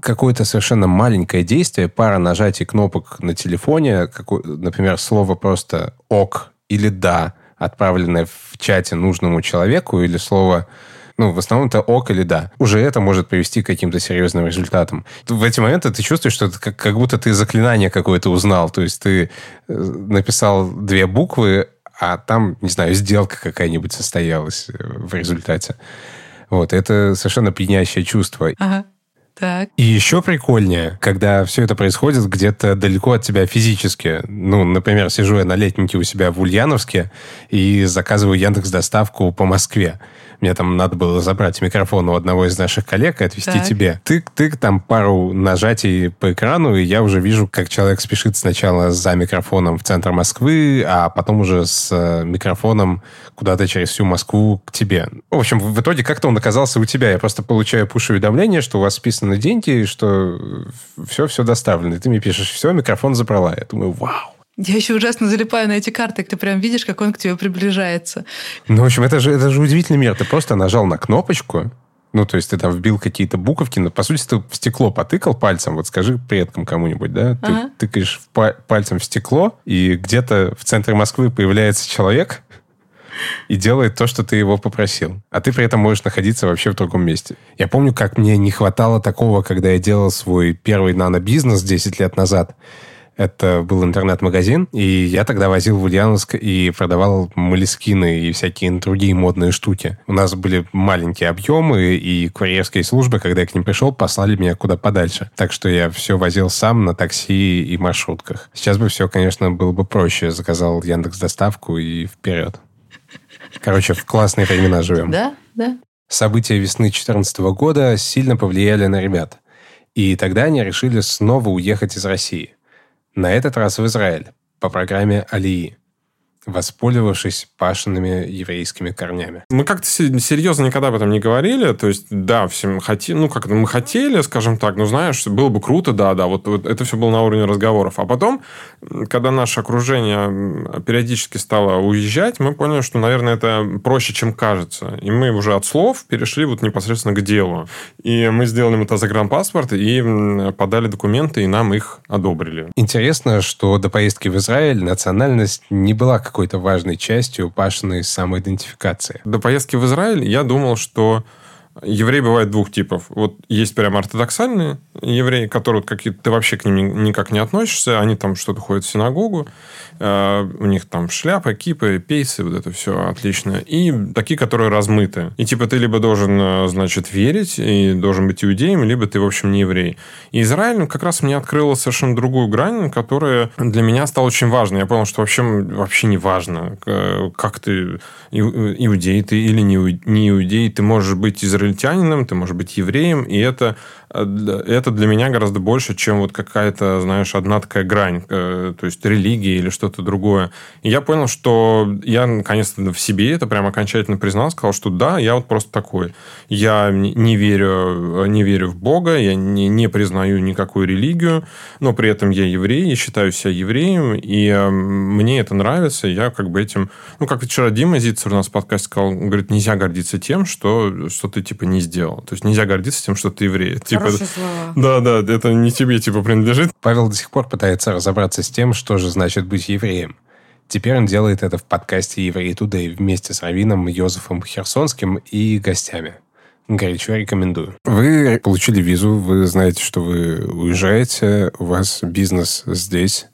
какое-то совершенно маленькое действие, пара нажатий кнопок на телефоне, какой, например, слово просто «ок» или «да», отправленное в чате нужному человеку, или слово ну, в основном это ок или да. Уже это может привести к каким-то серьезным результатам. В эти моменты ты чувствуешь, что это как, как будто ты заклинание какое-то узнал. То есть ты э, написал две буквы, а там, не знаю, сделка какая-нибудь состоялась э, в результате. Вот, это совершенно пьянящее чувство. Ага. Так. И еще прикольнее, когда все это происходит где-то далеко от тебя физически. Ну, например, сижу я на летнике у себя в Ульяновске и заказываю Яндекс доставку по Москве. Мне там надо было забрать микрофон у одного из наших коллег и отвезти Так. тебе. Тык-тык, там пару нажатий по экрану, и я уже вижу, как человек спешит сначала за микрофоном в центр Москвы, а потом уже с э, микрофоном куда-то через всю Москву к тебе. В общем, в итоге как-то он оказался у тебя. Я просто получаю пуш-уведомление, что у вас списаны деньги, что все-все доставлено. И ты мне пишешь, все, микрофон забрала. Я думаю, вау. Я еще ужасно залипаю на эти карты, ты прям видишь, как он к тебе приближается. Ну, в общем, это же, это же удивительный мир. Ты просто нажал на кнопочку, ну, то есть ты там вбил какие-то буковки, но, по сути, ты в стекло потыкал пальцем. Вот скажи предкам кому-нибудь, да? Ты Ага. тыкаешь в па- пальцем в стекло, и где-то в центре Москвы появляется человек и делает то, что ты его попросил. А ты при этом можешь находиться вообще в другом месте. Я помню, как мне не хватало такого, когда я делал свой первый нано-бизнес 10 лет назад. Это был интернет-магазин, и я тогда возил в Ульяновск и продавал молескины и всякие другие модные штуки. У нас были маленькие объемы, и курьерские службы, когда я к ним пришел, послали меня куда подальше. Так что я все возил сам на такси и маршрутках. Сейчас бы все, конечно, было бы проще. Заказал Яндекс доставку и вперед. Короче, в классные времена живем. Да, да. События весны 2014 года сильно повлияли на ребят. И тогда они решили снова уехать из России. На этот раз в Израиль. По программе Алии, воспользовавшись пашенными еврейскими корнями. Мы как-то се- серьезно никогда об этом не говорили. То есть, да, всем хотели, ну, как мы хотели, скажем так, ну, знаешь, было бы круто, да, да, вот, вот это все было на уровне разговоров. А потом, когда наше окружение периодически стало уезжать, мы поняли, что, наверное, это проще, чем кажется. И мы уже от слов перешли вот непосредственно к делу. И мы сделали мотозагранпаспорт и подали документы, и нам их одобрили. Интересно, что до поездки в Израиль национальность не была какой-то важной частью пашиной самоидентификации. До поездки в Израиль я думал, что евреи бывают двух типов. Вот есть прям ортодоксальные евреи, которые вот какие ты вообще к ним ни- никак не относишься, они там что-то ходят в синагогу, э, у них там шляпа, кипы, пейсы, вот это все отлично. И такие, которые размыты. И типа ты либо должен, э, значит, верить и должен быть иудеем, либо ты, в общем, не еврей. И Израиль ну, как раз мне открыла совершенно другую грань, которая для меня стала очень важной. Я понял, что вообще, вообще не важно, э, как ты иу- иудей ты или не иу- не иудей, ты можешь быть израильтянином, ты можешь быть евреем, и это, это для меня гораздо больше, чем вот какая-то, знаешь, одна такая грань, э, то есть религия или что-то другое. И я понял, что я наконец-то в себе это прям окончательно признал, сказал, что да, я вот просто такой. Я не верю, не верю в Бога, я не, не признаю никакую религию, но при этом я еврей, я считаю себя евреем, и э, мне это нравится, я как бы этим... Ну, как вчера Дима Зицер у нас в подкасте сказал, говорит, нельзя гордиться тем, что, что ты, типа, не сделал. То есть, нельзя гордиться тем, что ты еврей. Типа, Хорошие слова. да, да, это не тебе, типа, принадлежит. Павел до сих пор пытается разобраться с тем, что же значит быть евреем. Теперь он делает это в подкасте «Еврей Тудей» вместе с Равином Йозефом Херсонским и гостями. Горячо рекомендую. Вы получили визу, вы знаете, что вы уезжаете, у вас бизнес здесь.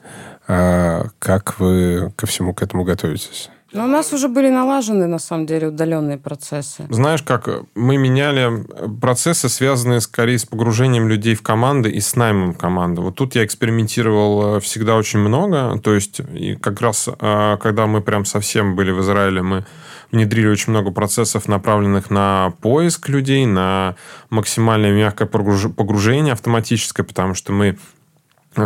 А как вы ко всему к этому готовитесь? Но у нас уже были налажены, на самом деле, удаленные процессы. Знаешь, как мы меняли процессы, связанные скорее с погружением людей в команды и с наймом команды. Вот тут я экспериментировал э, всегда очень много. То есть, и как раз, э, когда мы прям совсем были в Израиле, мы внедрили очень много процессов, направленных на поиск людей, на максимальное мягкое погруж- погружение автоматическое, потому что мы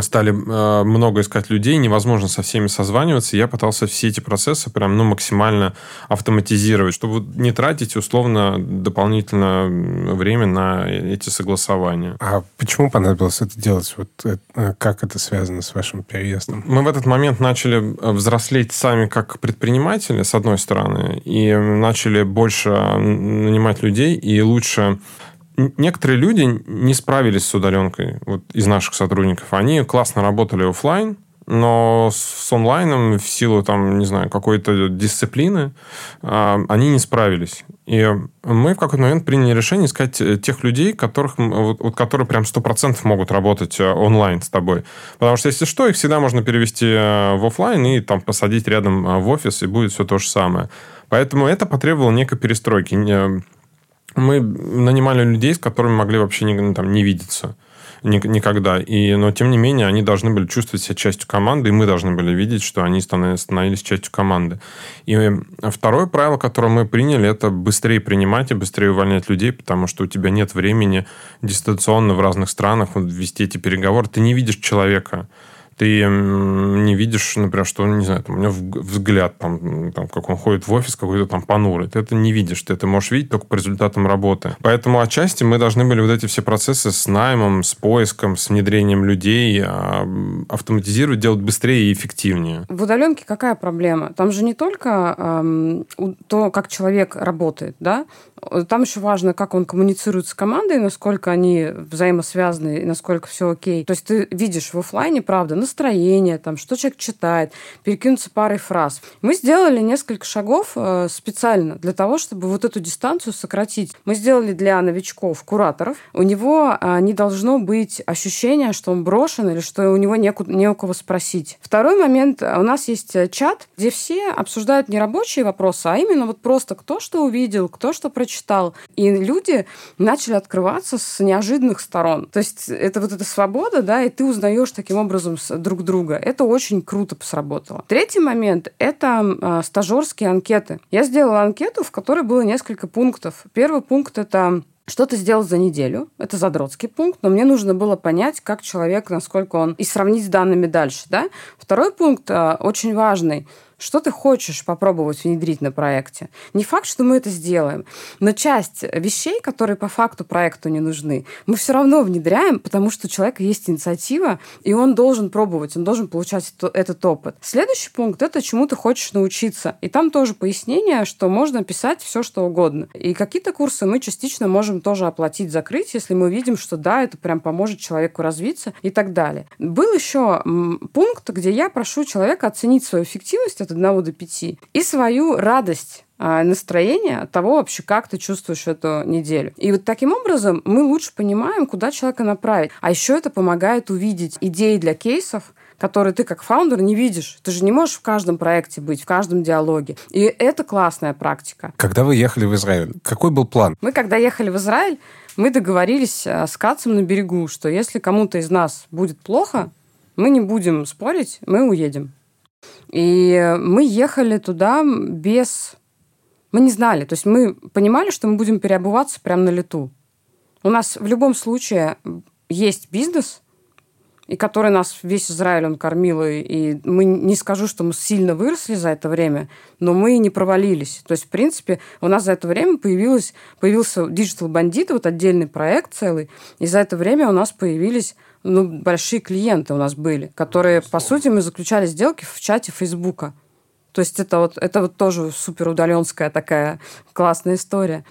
стали э, много искать людей, невозможно со всеми созваниваться. Я пытался все эти процессы прям ну, максимально автоматизировать, чтобы не тратить условно дополнительно время на эти согласования. А почему понадобилось это делать? Вот э, как это связано с вашим переездом? Мы в этот момент начали э, взрослеть сами как предприниматели, с одной стороны, и начали больше нанимать людей и лучше некоторые люди не справились с удаленкой вот, из наших сотрудников. Они классно работали оффлайн, но с онлайном в силу там, не знаю, какой-то дисциплины а, они не справились. И мы в какой-то момент приняли решение искать э, тех людей, которых, вот, вот которые прям 100% могут работать э, онлайн с тобой. Потому что, если что, их всегда можно перевести э, в офлайн и там посадить рядом в офис, и будет все то же самое. Поэтому это потребовало некой перестройки. Мы нанимали людей, с которыми могли вообще не, ну, там, не видеться никогда. И, но, тем не менее, они должны были чувствовать себя частью команды, и мы должны были видеть, что они становились частью команды. И второе правило, которое мы приняли, это быстрее принимать и быстрее увольнять людей, потому что у тебя нет времени дистанционно в разных странах вести эти переговоры. Ты не видишь человека ты не видишь, например, что, не знаю, там, у него взгляд, там, там, как он ходит в офис какой-то там понурый. Ты это не видишь, ты это можешь видеть только по результатам работы. Поэтому отчасти мы должны были вот эти все процессы с наймом, с поиском, с внедрением людей а, автоматизировать, делать быстрее и эффективнее. В удаленке какая проблема? Там же не только эм, то, как человек работает, да, там еще важно, как он коммуницирует с командой, насколько они взаимосвязаны насколько все окей. То есть ты видишь в офлайне, правда, настроение, там, что человек читает, перекинуться парой фраз. Мы сделали несколько шагов э, специально для того, чтобы вот эту дистанцию сократить. Мы сделали для новичков, кураторов. У него э, не должно быть ощущения, что он брошен или что у него не, не у кого спросить. Второй момент. У нас есть э, чат, где все обсуждают не рабочие вопросы, а именно вот просто кто что увидел, кто что прочитал, читал. И люди начали открываться с неожиданных сторон. То есть это вот эта свобода, да, и ты узнаешь таким образом друг друга. Это очень круто сработало. Третий момент – это э, стажерские анкеты. Я сделала анкету, в которой было несколько пунктов. Первый пункт – это что ты сделал за неделю? Это задротский пункт, но мне нужно было понять, как человек, насколько он... И сравнить с данными дальше, да? Второй пункт э, очень важный – что ты хочешь попробовать внедрить на проекте. Не факт, что мы это сделаем, но часть вещей, которые по факту проекту не нужны, мы все равно внедряем, потому что у человека есть инициатива, и он должен пробовать, он должен получать этот опыт. Следующий пункт – это чему ты хочешь научиться. И там тоже пояснение, что можно писать все, что угодно. И какие-то курсы мы частично можем тоже оплатить, закрыть, если мы видим, что да, это прям поможет человеку развиться и так далее. Был еще пункт, где я прошу человека оценить свою эффективность, это 1 до 5. И свою радость а, настроение от того вообще, как ты чувствуешь эту неделю. И вот таким образом мы лучше понимаем, куда человека направить. А еще это помогает увидеть идеи для кейсов, которые ты как фаундер не видишь. Ты же не можешь в каждом проекте быть, в каждом диалоге. И это классная практика. Когда вы ехали в Израиль, какой был план? Мы, когда ехали в Израиль, мы договорились а, с Кацем на берегу, что если кому-то из нас будет плохо, мы не будем спорить, мы уедем. И мы ехали туда без... Мы не знали. То есть мы понимали, что мы будем переобуваться прямо на лету. У нас в любом случае есть бизнес, и который нас весь Израиль он кормил, и, и мы не скажу, что мы сильно выросли за это время, но мы не провалились. То есть, в принципе, у нас за это время появилось, появился Digital Bandit, вот отдельный проект целый, и за это время у нас появились ну, большие клиенты у нас были, которые, по сути, мы заключали сделки в чате Фейсбука. То есть это вот, это вот тоже супер удаленская такая классная история.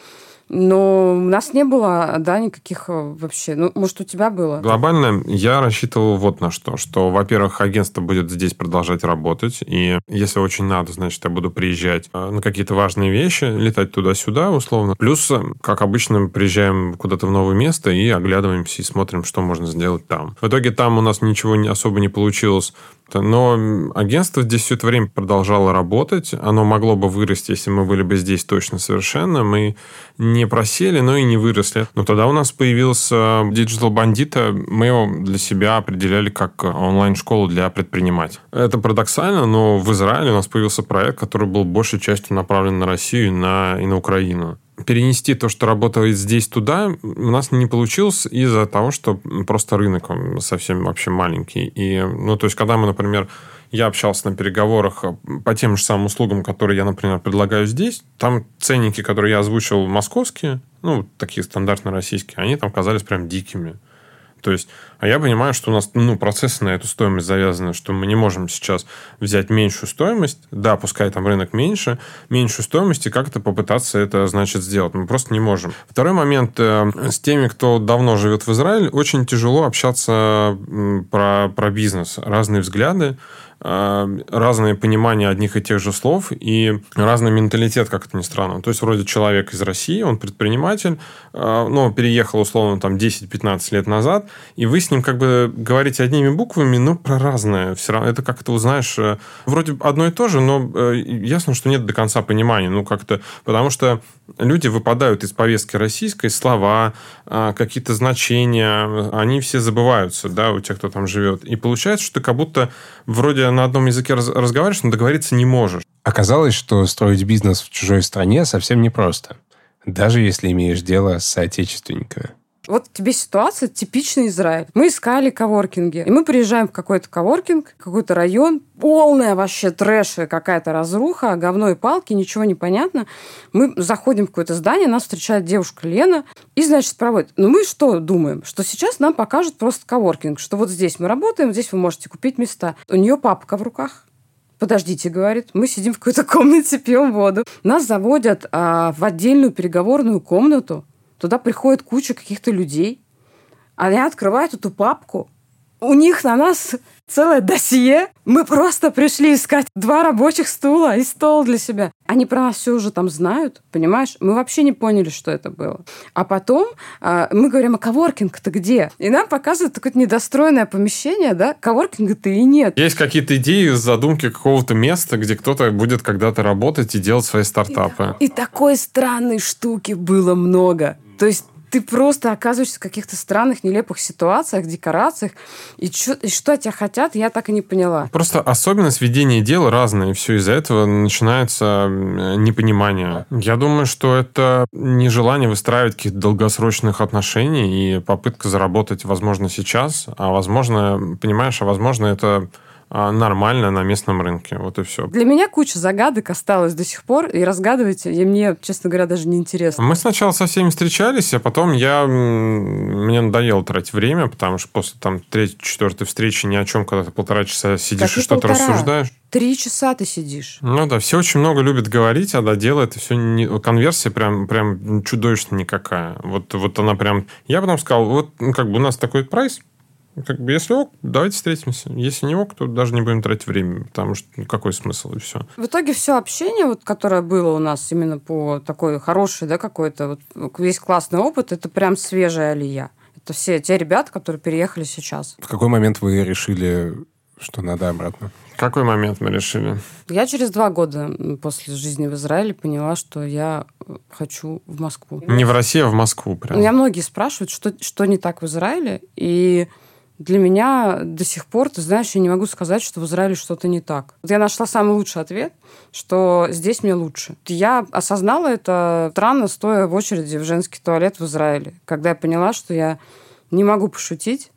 Но у нас не было, да, никаких э, вообще... Ну, может, у тебя было? Глобально я рассчитывал вот на что. Что, во-первых, агентство будет здесь продолжать работать. И если очень надо, значит, я буду приезжать э, на какие-то важные вещи, летать туда-сюда, условно. Плюс, э, как обычно, приезжаем куда-то в новое место и оглядываемся и смотрим, что можно сделать там. В итоге там у нас ничего особо не получилось но агентство здесь все это время продолжало работать. Оно могло бы вырасти, если мы были бы здесь точно совершенно. Мы не просели, но и не выросли. Но тогда у нас появился Digital Bandit. Мы его для себя определяли как онлайн-школу для предпринимателей. Это парадоксально, но в Израиле у нас появился проект, который был большей частью направлен на Россию и на, и на Украину перенести то, что работает здесь туда, у нас не получилось из-за того, что просто рынок совсем вообще маленький. И, ну, то есть, когда мы, например, я общался на переговорах по тем же самым услугам, которые я, например, предлагаю здесь, там ценники, которые я озвучил московские, ну, такие стандартно российские, они там казались прям дикими. То есть, а я понимаю, что у нас ну, процессы на эту стоимость завязаны, что мы не можем сейчас взять меньшую стоимость, да, пускай там рынок меньше, меньшую стоимость, и как-то попытаться это, значит, сделать. Мы просто не можем. Второй момент. Э, с теми, кто давно живет в Израиле, очень тяжело общаться про, про бизнес. Разные взгляды. Э, разное понимание одних и тех же слов и разный менталитет, как это ни странно. То есть, вроде человек из России, он предприниматель, э, ну, переехал, условно, там, 10-15 лет назад, и вы с ним как бы говорите одними буквами, но про разное. Все равно это как-то, узнаешь, э, вроде одно и то же, но э, ясно, что нет до конца понимания. Ну, как-то, потому что люди выпадают из повестки российской, слова, какие-то значения, они все забываются, да, у тех, кто там живет. И получается, что ты как будто вроде на одном языке раз, разговариваешь, но договориться не можешь. Оказалось, что строить бизнес в чужой стране совсем непросто, даже если имеешь дело с соотечественниками. Вот тебе ситуация типичный Израиль. Мы искали коворкинги. И мы приезжаем в какой-то коворкинг, какой-то район, полная вообще трэш, какая-то разруха, говно и палки, ничего не понятно. Мы заходим в какое-то здание, нас встречает девушка Лена и, значит, проводит. Ну, мы что думаем? Что сейчас нам покажут просто коворкинг, что вот здесь мы работаем, здесь вы можете купить места. У нее папка в руках, подождите, говорит, мы сидим в какой-то комнате, пьем воду. Нас заводят а, в отдельную переговорную комнату, Туда приходит куча каких-то людей. Они открывают эту папку. У них на нас целое досье. Мы просто пришли искать два рабочих стула и стол для себя. Они про нас все уже там знают, понимаешь? Мы вообще не поняли, что это было. А потом э, мы говорим, а коворкинг-то где? И нам показывают такое недостроенное помещение, да? Коворкинга-то и нет. Есть какие-то идеи, задумки какого-то места, где кто-то будет когда-то работать и делать свои стартапы. И, и такой странной штуки было много. То есть ты просто оказываешься в каких-то странных, нелепых ситуациях, декорациях. И, чё, и что от тебя хотят, я так и не поняла. Просто особенность ведения дел разная, и все из-за этого начинается непонимание. Я думаю, что это нежелание выстраивать каких-то долгосрочных отношений и попытка заработать, возможно, сейчас, а возможно, понимаешь, а возможно, это нормально на местном рынке. Вот и все. Для меня куча загадок осталось до сих пор, и разгадывать и мне, честно говоря, даже не интересно. Мы сначала со всеми встречались, а потом я... Мне надоело тратить время, потому что после там третьей, четвертой встречи ни о чем, когда ты полтора часа сидишь так и что-то рассуждаешь. Три часа ты сидишь. Ну да, все очень много любят говорить, а да, дело это все не... Конверсия прям, прям чудовищно никакая. Вот, вот она прям... Я потом сказал, вот ну, как бы у нас такой прайс, как бы, если ок, давайте встретимся. Если не ок, то даже не будем тратить время, потому что ну, какой смысл и все. В итоге все общение, вот, которое было у нас именно по такой хорошей, да, какой-то, вот, весь классный опыт, это прям свежая алия. Это все те ребята, которые переехали сейчас. В какой момент вы решили, что надо обратно? В какой момент мы решили? Я через два года после жизни в Израиле поняла, что я хочу в Москву. Не в Россию, а в Москву прям. Меня многие спрашивают, что, что не так в Израиле, и для меня до сих пор, ты знаешь, я не могу сказать, что в Израиле что-то не так. Я нашла самый лучший ответ, что здесь мне лучше. Я осознала это странно, стоя в очереди в женский туалет в Израиле, когда я поняла, что я не могу пошутить,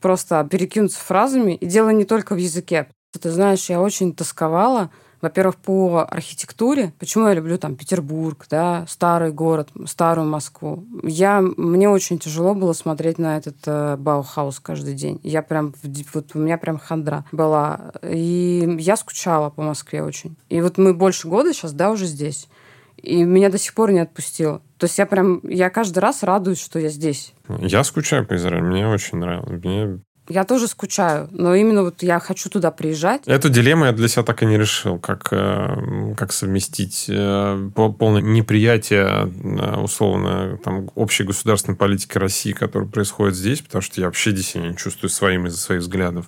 просто перекинуться фразами. И дело не только в языке. Ты знаешь, я очень тосковала во-первых, по архитектуре. Почему я люблю там Петербург, да, старый город, старую Москву. Я, мне очень тяжело было смотреть на этот э, Баухаус каждый день. Я прям, вот у меня прям хандра была. И я скучала по Москве очень. И вот мы больше года сейчас, да, уже здесь. И меня до сих пор не отпустило. То есть я прям, я каждый раз радуюсь, что я здесь. Я скучаю по Израилю, мне очень нравилось. Мне я тоже скучаю, но именно вот я хочу туда приезжать. Эту дилемму я для себя так и не решил, как, э, как совместить э, полное неприятие э, условно там, общей государственной политики России, которая происходит здесь, потому что я вообще здесь не чувствую своим из-за своих взглядов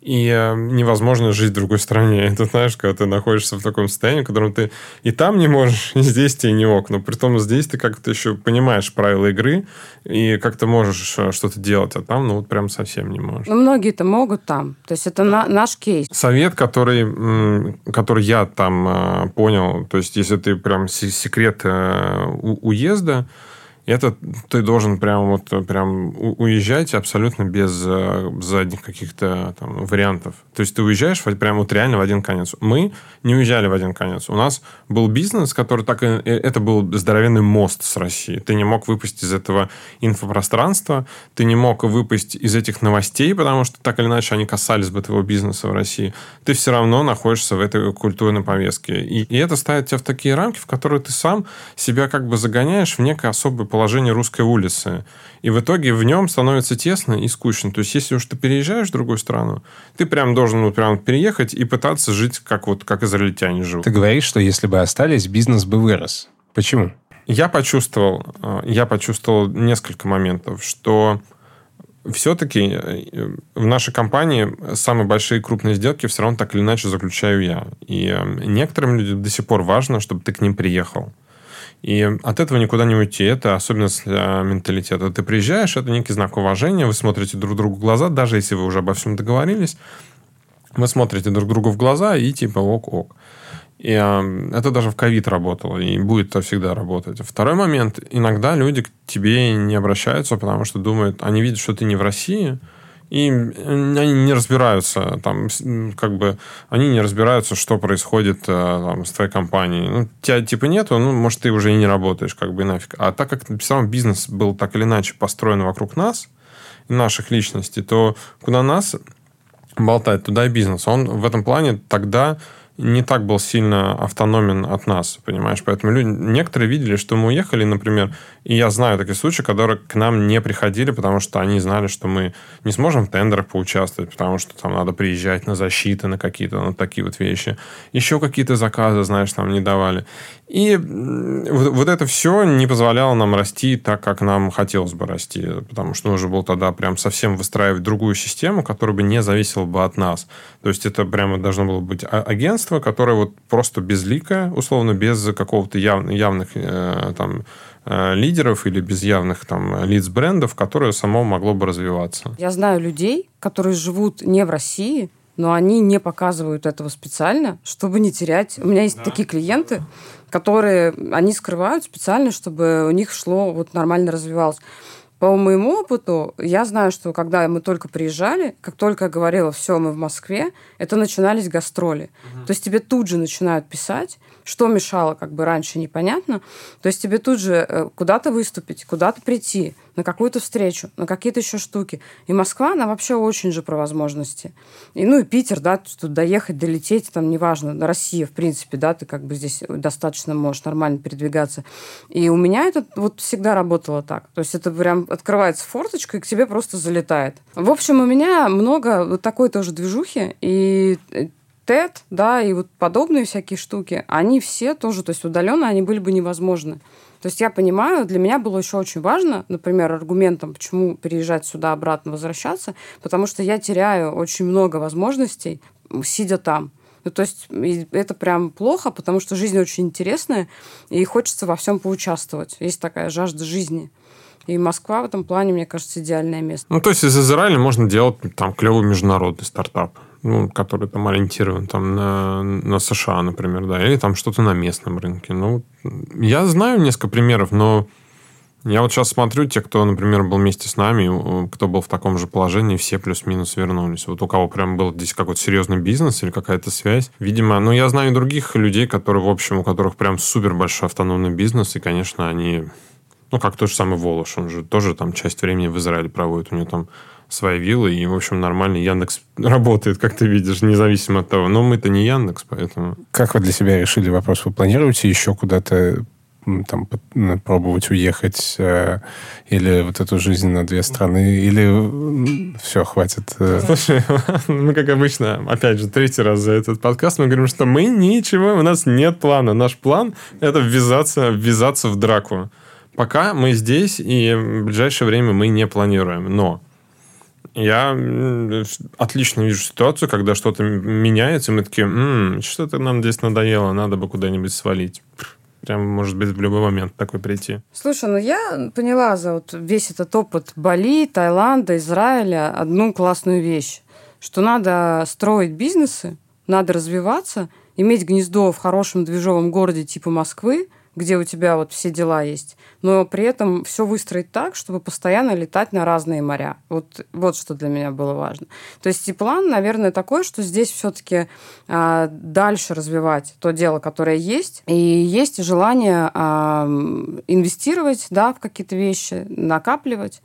и э, невозможно жить в другой стране. (laughs) Это знаешь, когда ты находишься в таком состоянии, в котором ты и там не можешь, (laughs) и здесь тебе не ок. Но при том здесь ты как-то еще понимаешь правила игры, и как ты можешь э, что-то делать, а там, ну, вот прям совсем не можешь. Ну, многие-то могут там. То есть это на, наш кейс. Совет, который, который я там э, понял, то есть если ты прям секрет уезда, это ты должен прям вот прям уезжать абсолютно без э, задних каких-то там вариантов. То есть ты уезжаешь прям вот реально в один конец. Мы не уезжали в один конец. У нас был бизнес, который так и... Э, это был здоровенный мост с Россией. Ты не мог выпустить из этого инфопространства, ты не мог выпустить из этих новостей, потому что так или иначе они касались бы твоего бизнеса в России. Ты все равно находишься в этой культурной повестке. И, и это ставит тебя в такие рамки, в которые ты сам себя как бы загоняешь в некое особое положение положение русской улицы. И в итоге в нем становится тесно и скучно. То есть, если уж ты переезжаешь в другую страну, ты прям должен вот прям переехать и пытаться жить, как вот как израильтяне живут. Ты говоришь, что если бы остались, бизнес бы вырос. Почему? Я почувствовал, э, я почувствовал несколько моментов, что все-таки э, в нашей компании самые большие крупные сделки все равно так или иначе заключаю я. И э, некоторым людям до сих пор важно, чтобы ты к ним приехал. И от этого никуда не уйти. Это особенность менталитета. Ты приезжаешь, это некий знак уважения, вы смотрите друг другу в глаза, даже если вы уже обо всем договорились, вы смотрите друг другу в глаза и типа ок-ок. И э, это даже в ковид работало, и будет это всегда работать. Второй момент. Иногда люди к тебе не обращаются, потому что думают, они видят, что ты не в России, и они не разбираются, там, как бы, они не разбираются, что происходит э, там, с твоей компанией. Ну, тебя типа нету, ну, может, ты уже и не работаешь, как бы, нафиг. А так как сам бизнес был так или иначе построен вокруг нас, наших личностей, то куда нас болтать, туда и бизнес. Он в этом плане тогда не так был сильно автономен от нас, понимаешь? Поэтому люди, некоторые видели, что мы уехали, например, и я знаю такие случаи, которые к нам не приходили, потому что они знали, что мы не сможем в тендерах поучаствовать, потому что там надо приезжать на защиты, на какие-то на такие вот вещи. Еще какие-то заказы, знаешь, нам не давали. И вот, вот это все не позволяло нам расти так, как нам хотелось бы расти, потому что нужно было тогда прям совсем выстраивать другую систему, которая бы не зависела бы от нас. То есть это прямо должно было быть а, агентство, которое вот просто безликое, условно, без какого-то яв, явных э, там э, лидеров или без явных там лиц брендов, которое само могло бы развиваться. Я знаю людей, которые живут не в России, но они не показывают этого специально, чтобы не терять. У меня есть да. такие клиенты, которые они скрывают специально, чтобы у них шло вот нормально развивалось. По моему опыту, я знаю, что когда мы только приезжали, как только я говорила, все, мы в Москве, это начинались гастроли. Угу. То есть тебе тут же начинают писать, что мешало, как бы раньше непонятно. То есть тебе тут же э, куда-то выступить, куда-то прийти, на какую-то встречу, на какие-то еще штуки. И Москва, она вообще очень же про возможности. И, ну, и Питер, да, тут доехать, долететь, там, неважно, Россия, в принципе, да, ты как бы здесь достаточно можешь нормально передвигаться. И у меня это вот всегда работало так. То есть это прям открывается форточка, и к тебе просто залетает. В общем, у меня много вот такой тоже движухи, и э, TED, да, и вот подобные всякие штуки, они все тоже, то есть удаленно они были бы невозможны. То есть я понимаю, для меня было еще очень важно, например, аргументом, почему переезжать сюда обратно, возвращаться, потому что я теряю очень много возможностей, сидя там. Ну, то есть это прям плохо, потому что жизнь очень интересная, и хочется во всем поучаствовать. Есть такая жажда жизни. И Москва в этом плане, мне кажется, идеальное место. Ну, то есть из Израиля можно делать там клевый международный стартап ну, который там ориентирован там, на, на США, например, да, или там что-то на местном рынке. Ну, я знаю несколько примеров, но я вот сейчас смотрю, те, кто, например, был вместе с нами, кто был в таком же положении, все плюс-минус вернулись. Вот у кого прям был здесь какой-то серьезный бизнес или какая-то связь. Видимо, ну, я знаю других людей, которые, в общем, у которых прям супер большой автономный бизнес, и, конечно, они... Ну, как тот же самый Волош, он же тоже там часть времени в Израиле проводит. У него там свои виллы, и, в общем, нормальный Яндекс (laughs) работает, как ты видишь, независимо от того. Но мы-то не Яндекс, поэтому... Как вы для себя решили вопрос? Вы планируете еще куда-то там пробовать уехать э, или вот эту жизнь на две страны, или все, хватит. Э... (laughs) Слушай, (laughs) мы, как обычно, опять же, третий раз за этот подкаст, мы говорим, что мы ничего, у нас нет плана. Наш план — это ввязаться, ввязаться в драку. Пока мы здесь, и в ближайшее время мы не планируем. Но я отлично вижу ситуацию, когда что-то меняется, и мы такие, м-м, что-то нам здесь надоело, надо бы куда-нибудь свалить. Прям, может быть, в любой момент такой прийти. Слушай, ну я поняла за вот весь этот опыт Бали, Таиланда, Израиля одну классную вещь, что надо строить бизнесы, надо развиваться, иметь гнездо в хорошем движовом городе типа Москвы, где у тебя вот все дела есть, но при этом все выстроить так, чтобы постоянно летать на разные моря. Вот, вот что для меня было важно. То есть и план, наверное, такой, что здесь все-таки э, а, дальше развивать то дело, которое есть, и есть желание э, инвестировать да, в какие-то вещи, накапливать.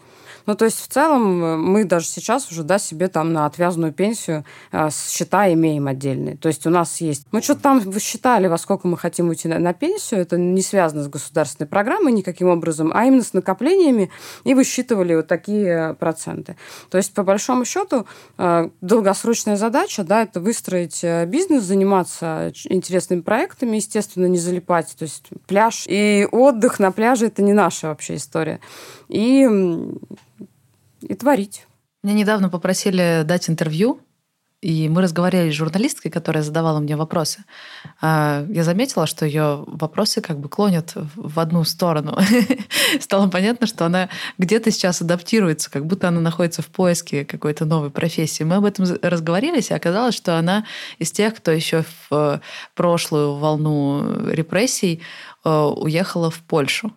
Ну, то есть, в целом, э, мы даже сейчас уже, да, себе там на отвязанную пенсию э, счета имеем отдельные. То есть, у нас есть... Мы что-то там считали, во сколько мы хотим уйти на, на пенсию. Это не связано с государственной программой никаким образом, а именно с накоплениями, и высчитывали вот такие проценты. То есть, по большому счету, э, долгосрочная задача, да, это выстроить э, бизнес, заниматься интересными проектами, естественно, не залипать. То есть пляж и отдых на пляже – это не наша вообще история. И, и творить. Меня недавно попросили дать интервью и мы разговаривали с журналисткой, которая задавала мне вопросы. А, я заметила, что ее вопросы как бы клонят в одну сторону. (laughs) Стало понятно, что она где-то сейчас адаптируется, как будто она находится в поиске какой-то новой профессии. Мы об этом разговорились, и оказалось, что она из тех, кто еще в прошлую волну репрессий э, уехала в Польшу.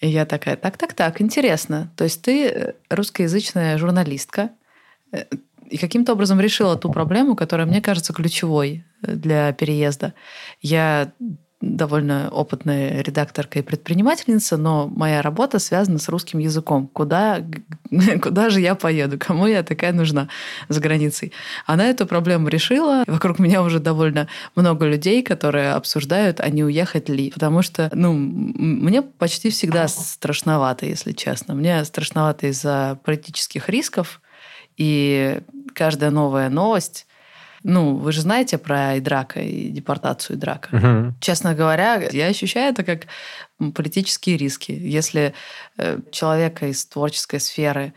И я такая, так, так, так, интересно. То есть ты русскоязычная журналистка, э, и каким-то образом решила ту проблему, которая мне кажется ключевой э, для переезда. Я довольно опытная редакторка и предпринимательница, но моя работа связана с русским языком. Куда, куда же я поеду? Кому я такая нужна за границей? Она эту проблему решила. Вокруг меня уже довольно много людей, которые обсуждают, а не уехать ли. Потому что, ну, мне почти всегда страшновато, если честно. Мне страшновато из-за политических рисков, и каждая новая новость ну, вы же знаете про Идрака и депортацию Идрака. Угу. Честно говоря, я ощущаю это как политические риски. Если э, человека из творческой сферы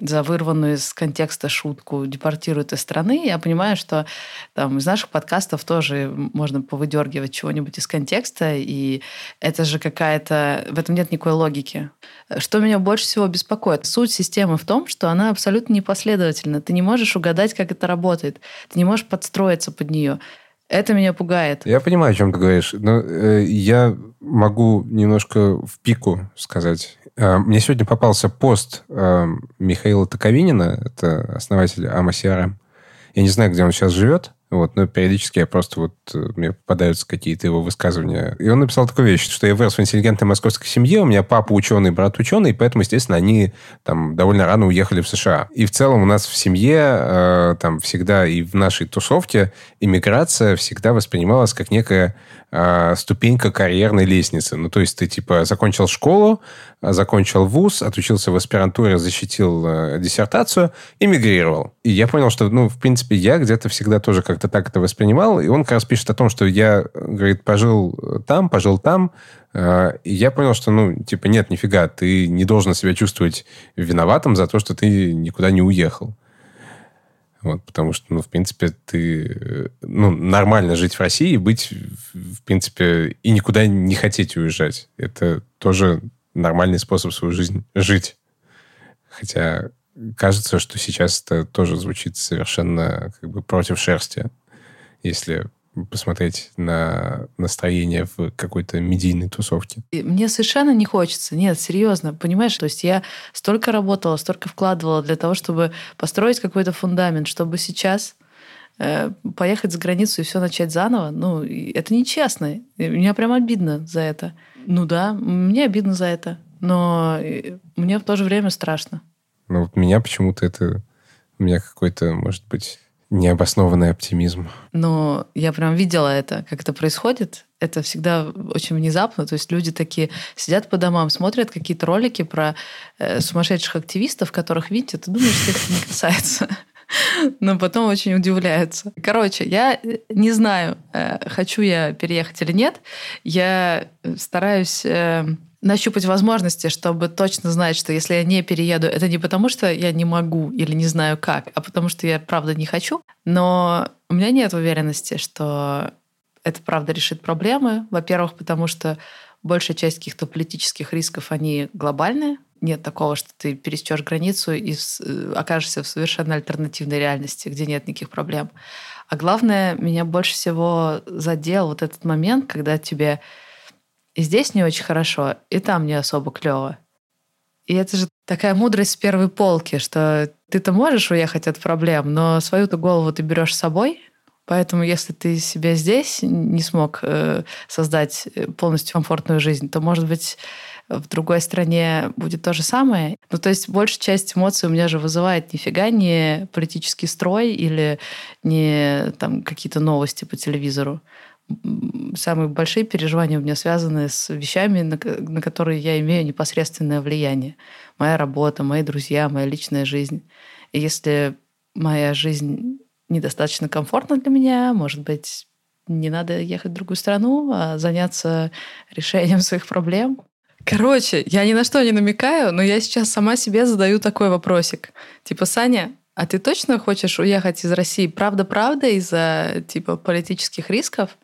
за вырванную из контекста шутку депортируют из страны, я понимаю, что там, из наших подкастов тоже можно повыдергивать чего-нибудь из контекста, и это же какая-то... В этом нет никакой логики. Что меня больше всего беспокоит? Суть системы в том, что она абсолютно непоследовательна. Ты не можешь угадать, как это работает. Ты не можешь подстроиться под нее. Это меня пугает. Я понимаю, о чем ты говоришь. Но э, я могу немножко в пику сказать. Э, мне сегодня попался пост э, Михаила Таковинина, это основатель CRM. Я не знаю, где он сейчас живет, вот, но периодически я просто вот э, мне попадаются какие-то его высказывания. И он написал такую вещь, что я вырос в интеллигентной московской семье, у меня папа ученый, брат ученый, поэтому, естественно, они там довольно рано уехали в США. И в целом у нас в семье э, там всегда и в нашей тусовке иммиграция всегда воспринималась как некая э, ступенька карьерной лестницы. Ну, то есть ты, типа, закончил школу, закончил вуз, отучился в аспирантуре, защитил э, диссертацию, эмигрировал. И я понял, что, ну, в принципе, я где-то всегда тоже как-то так это воспринимал. И он как раз пишет о том, что я, говорит, пожил там, пожил там, э, и я понял, что, ну, типа, нет, нифига, ты не должен себя чувствовать виноватым за то, что ты никуда не уехал. Вот, потому что, ну, в принципе, ты... Ну, нормально жить в России и быть, в принципе, и никуда не хотеть уезжать. Это тоже нормальный способ свою жизнь жить. Хотя кажется, что сейчас это тоже звучит совершенно как бы против шерсти, если посмотреть на настроение в какой-то медийной тусовке. Мне совершенно не хочется. Нет, серьезно, понимаешь? То есть я столько работала, столько вкладывала для того, чтобы построить какой-то фундамент, чтобы сейчас э, поехать за границу и все начать заново. Ну, это нечестно. Мне прям обидно за это. Ну да, мне обидно за это. Но мне в то же время страшно. Ну, вот меня почему-то это... У меня какой-то, может быть, необоснованный оптимизм. Но я прям видела это, как это происходит. Это всегда очень внезапно. То есть люди такие сидят по домам, смотрят какие-то ролики про э, сумасшедших активистов, которых видят, и думаешь, что их не касается. (laughs) Но потом очень удивляются. Короче, я не знаю, э, хочу я переехать или нет. Я стараюсь э, нащупать возможности, чтобы точно знать, что если я не перееду, это не потому, что я не могу или не знаю как, а потому что я правда не хочу. Но у меня нет уверенности, что это правда решит проблемы. Во-первых, потому что большая часть каких-то политических рисков, они глобальные. Нет такого, что ты пересечешь границу и э, окажешься в совершенно альтернативной реальности, где нет никаких проблем. А главное, меня больше всего задел вот этот момент, когда тебе и здесь не очень хорошо, и там не особо клево. И это же такая мудрость с первой полки, что ты-то можешь уехать от проблем, но свою-то голову ты берешь с собой. Поэтому если ты себя здесь не смог э, создать э, полностью комфортную жизнь, то, может быть, в другой стране будет то же самое. Ну, то есть большая часть эмоций у меня же вызывает нифига не политический строй или не там какие-то новости по телевизору самые большие переживания у меня связаны с вещами, на, на которые я имею непосредственное влияние. Моя работа, мои друзья, моя личная жизнь. И если моя жизнь недостаточно комфортна для меня, может быть, не надо ехать в другую страну, а заняться решением (laughs) своих проблем. Короче, я ни на что не намекаю, но я сейчас сама себе задаю такой вопросик. Типа, Саня, а ты точно хочешь уехать из России правда-правда из-за типа политических рисков?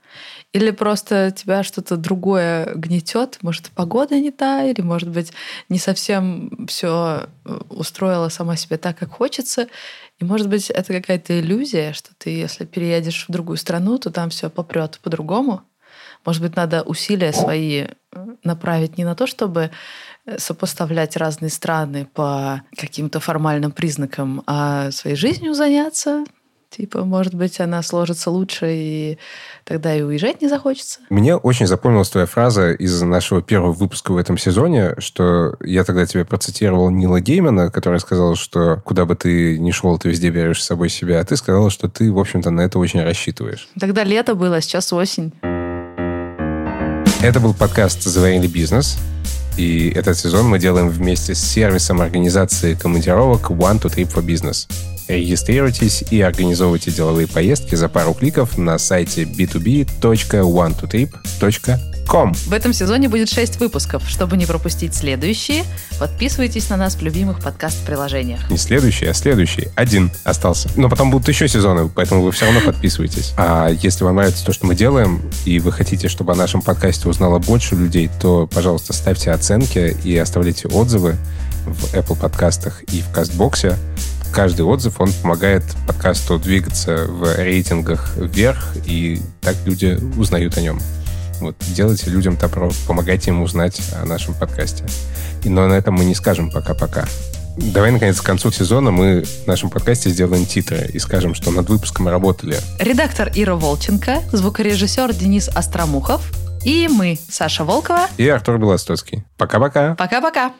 Или просто тебя что-то другое гнетет? Может, погода не та, или, может быть, не совсем все э, устроила сама себе так, как хочется. И, может быть, это какая-то иллюзия, что ты, если переедешь в другую страну, то там все попрет по-другому. Может быть, надо усилия свои э, направить не на то, чтобы э, сопоставлять разные страны по каким-то формальным признакам, а своей жизнью заняться, Типа, может быть, она сложится лучше, и тогда и уезжать не захочется. Мне очень запомнилась твоя фраза из нашего первого выпуска в этом сезоне, что я тогда тебе процитировал Нила Геймана, который сказал, что куда бы ты ни шел, ты везде берешь с собой себя, а ты сказала, что ты, в общем-то, на это очень рассчитываешь. Тогда лето было, а сейчас осень. Это был подкаст «Заварили бизнес». И этот сезон мы делаем вместе с сервисом организации командировок One to Trip for Business. Регистрируйтесь и организовывайте деловые поездки за пару кликов на сайте b2b.one2trip.com. В этом сезоне будет 6 выпусков. Чтобы не пропустить следующие, подписывайтесь на нас в любимых подкаст-приложениях. Не следующий, а следующий. Один остался. Но потом будут еще сезоны, поэтому вы все равно подписывайтесь. А если вам нравится то, что мы делаем, и вы хотите, чтобы о нашем подкасте узнало больше людей, то, пожалуйста, ставьте оценки и оставляйте отзывы в Apple подкастах и в Кастбоксе каждый отзыв, он помогает подкасту двигаться в рейтингах вверх, и так люди узнают о нем. Вот, делайте людям добро, помогайте им узнать о нашем подкасте. И, но на этом мы не скажем пока-пока. Давай, наконец, к концу сезона мы в нашем подкасте сделаем титры и скажем, что над выпуском работали. Редактор Ира Волченко, звукорежиссер Денис Остромухов и мы, Саша Волкова и Артур Белостоцкий. Пока-пока. Пока-пока.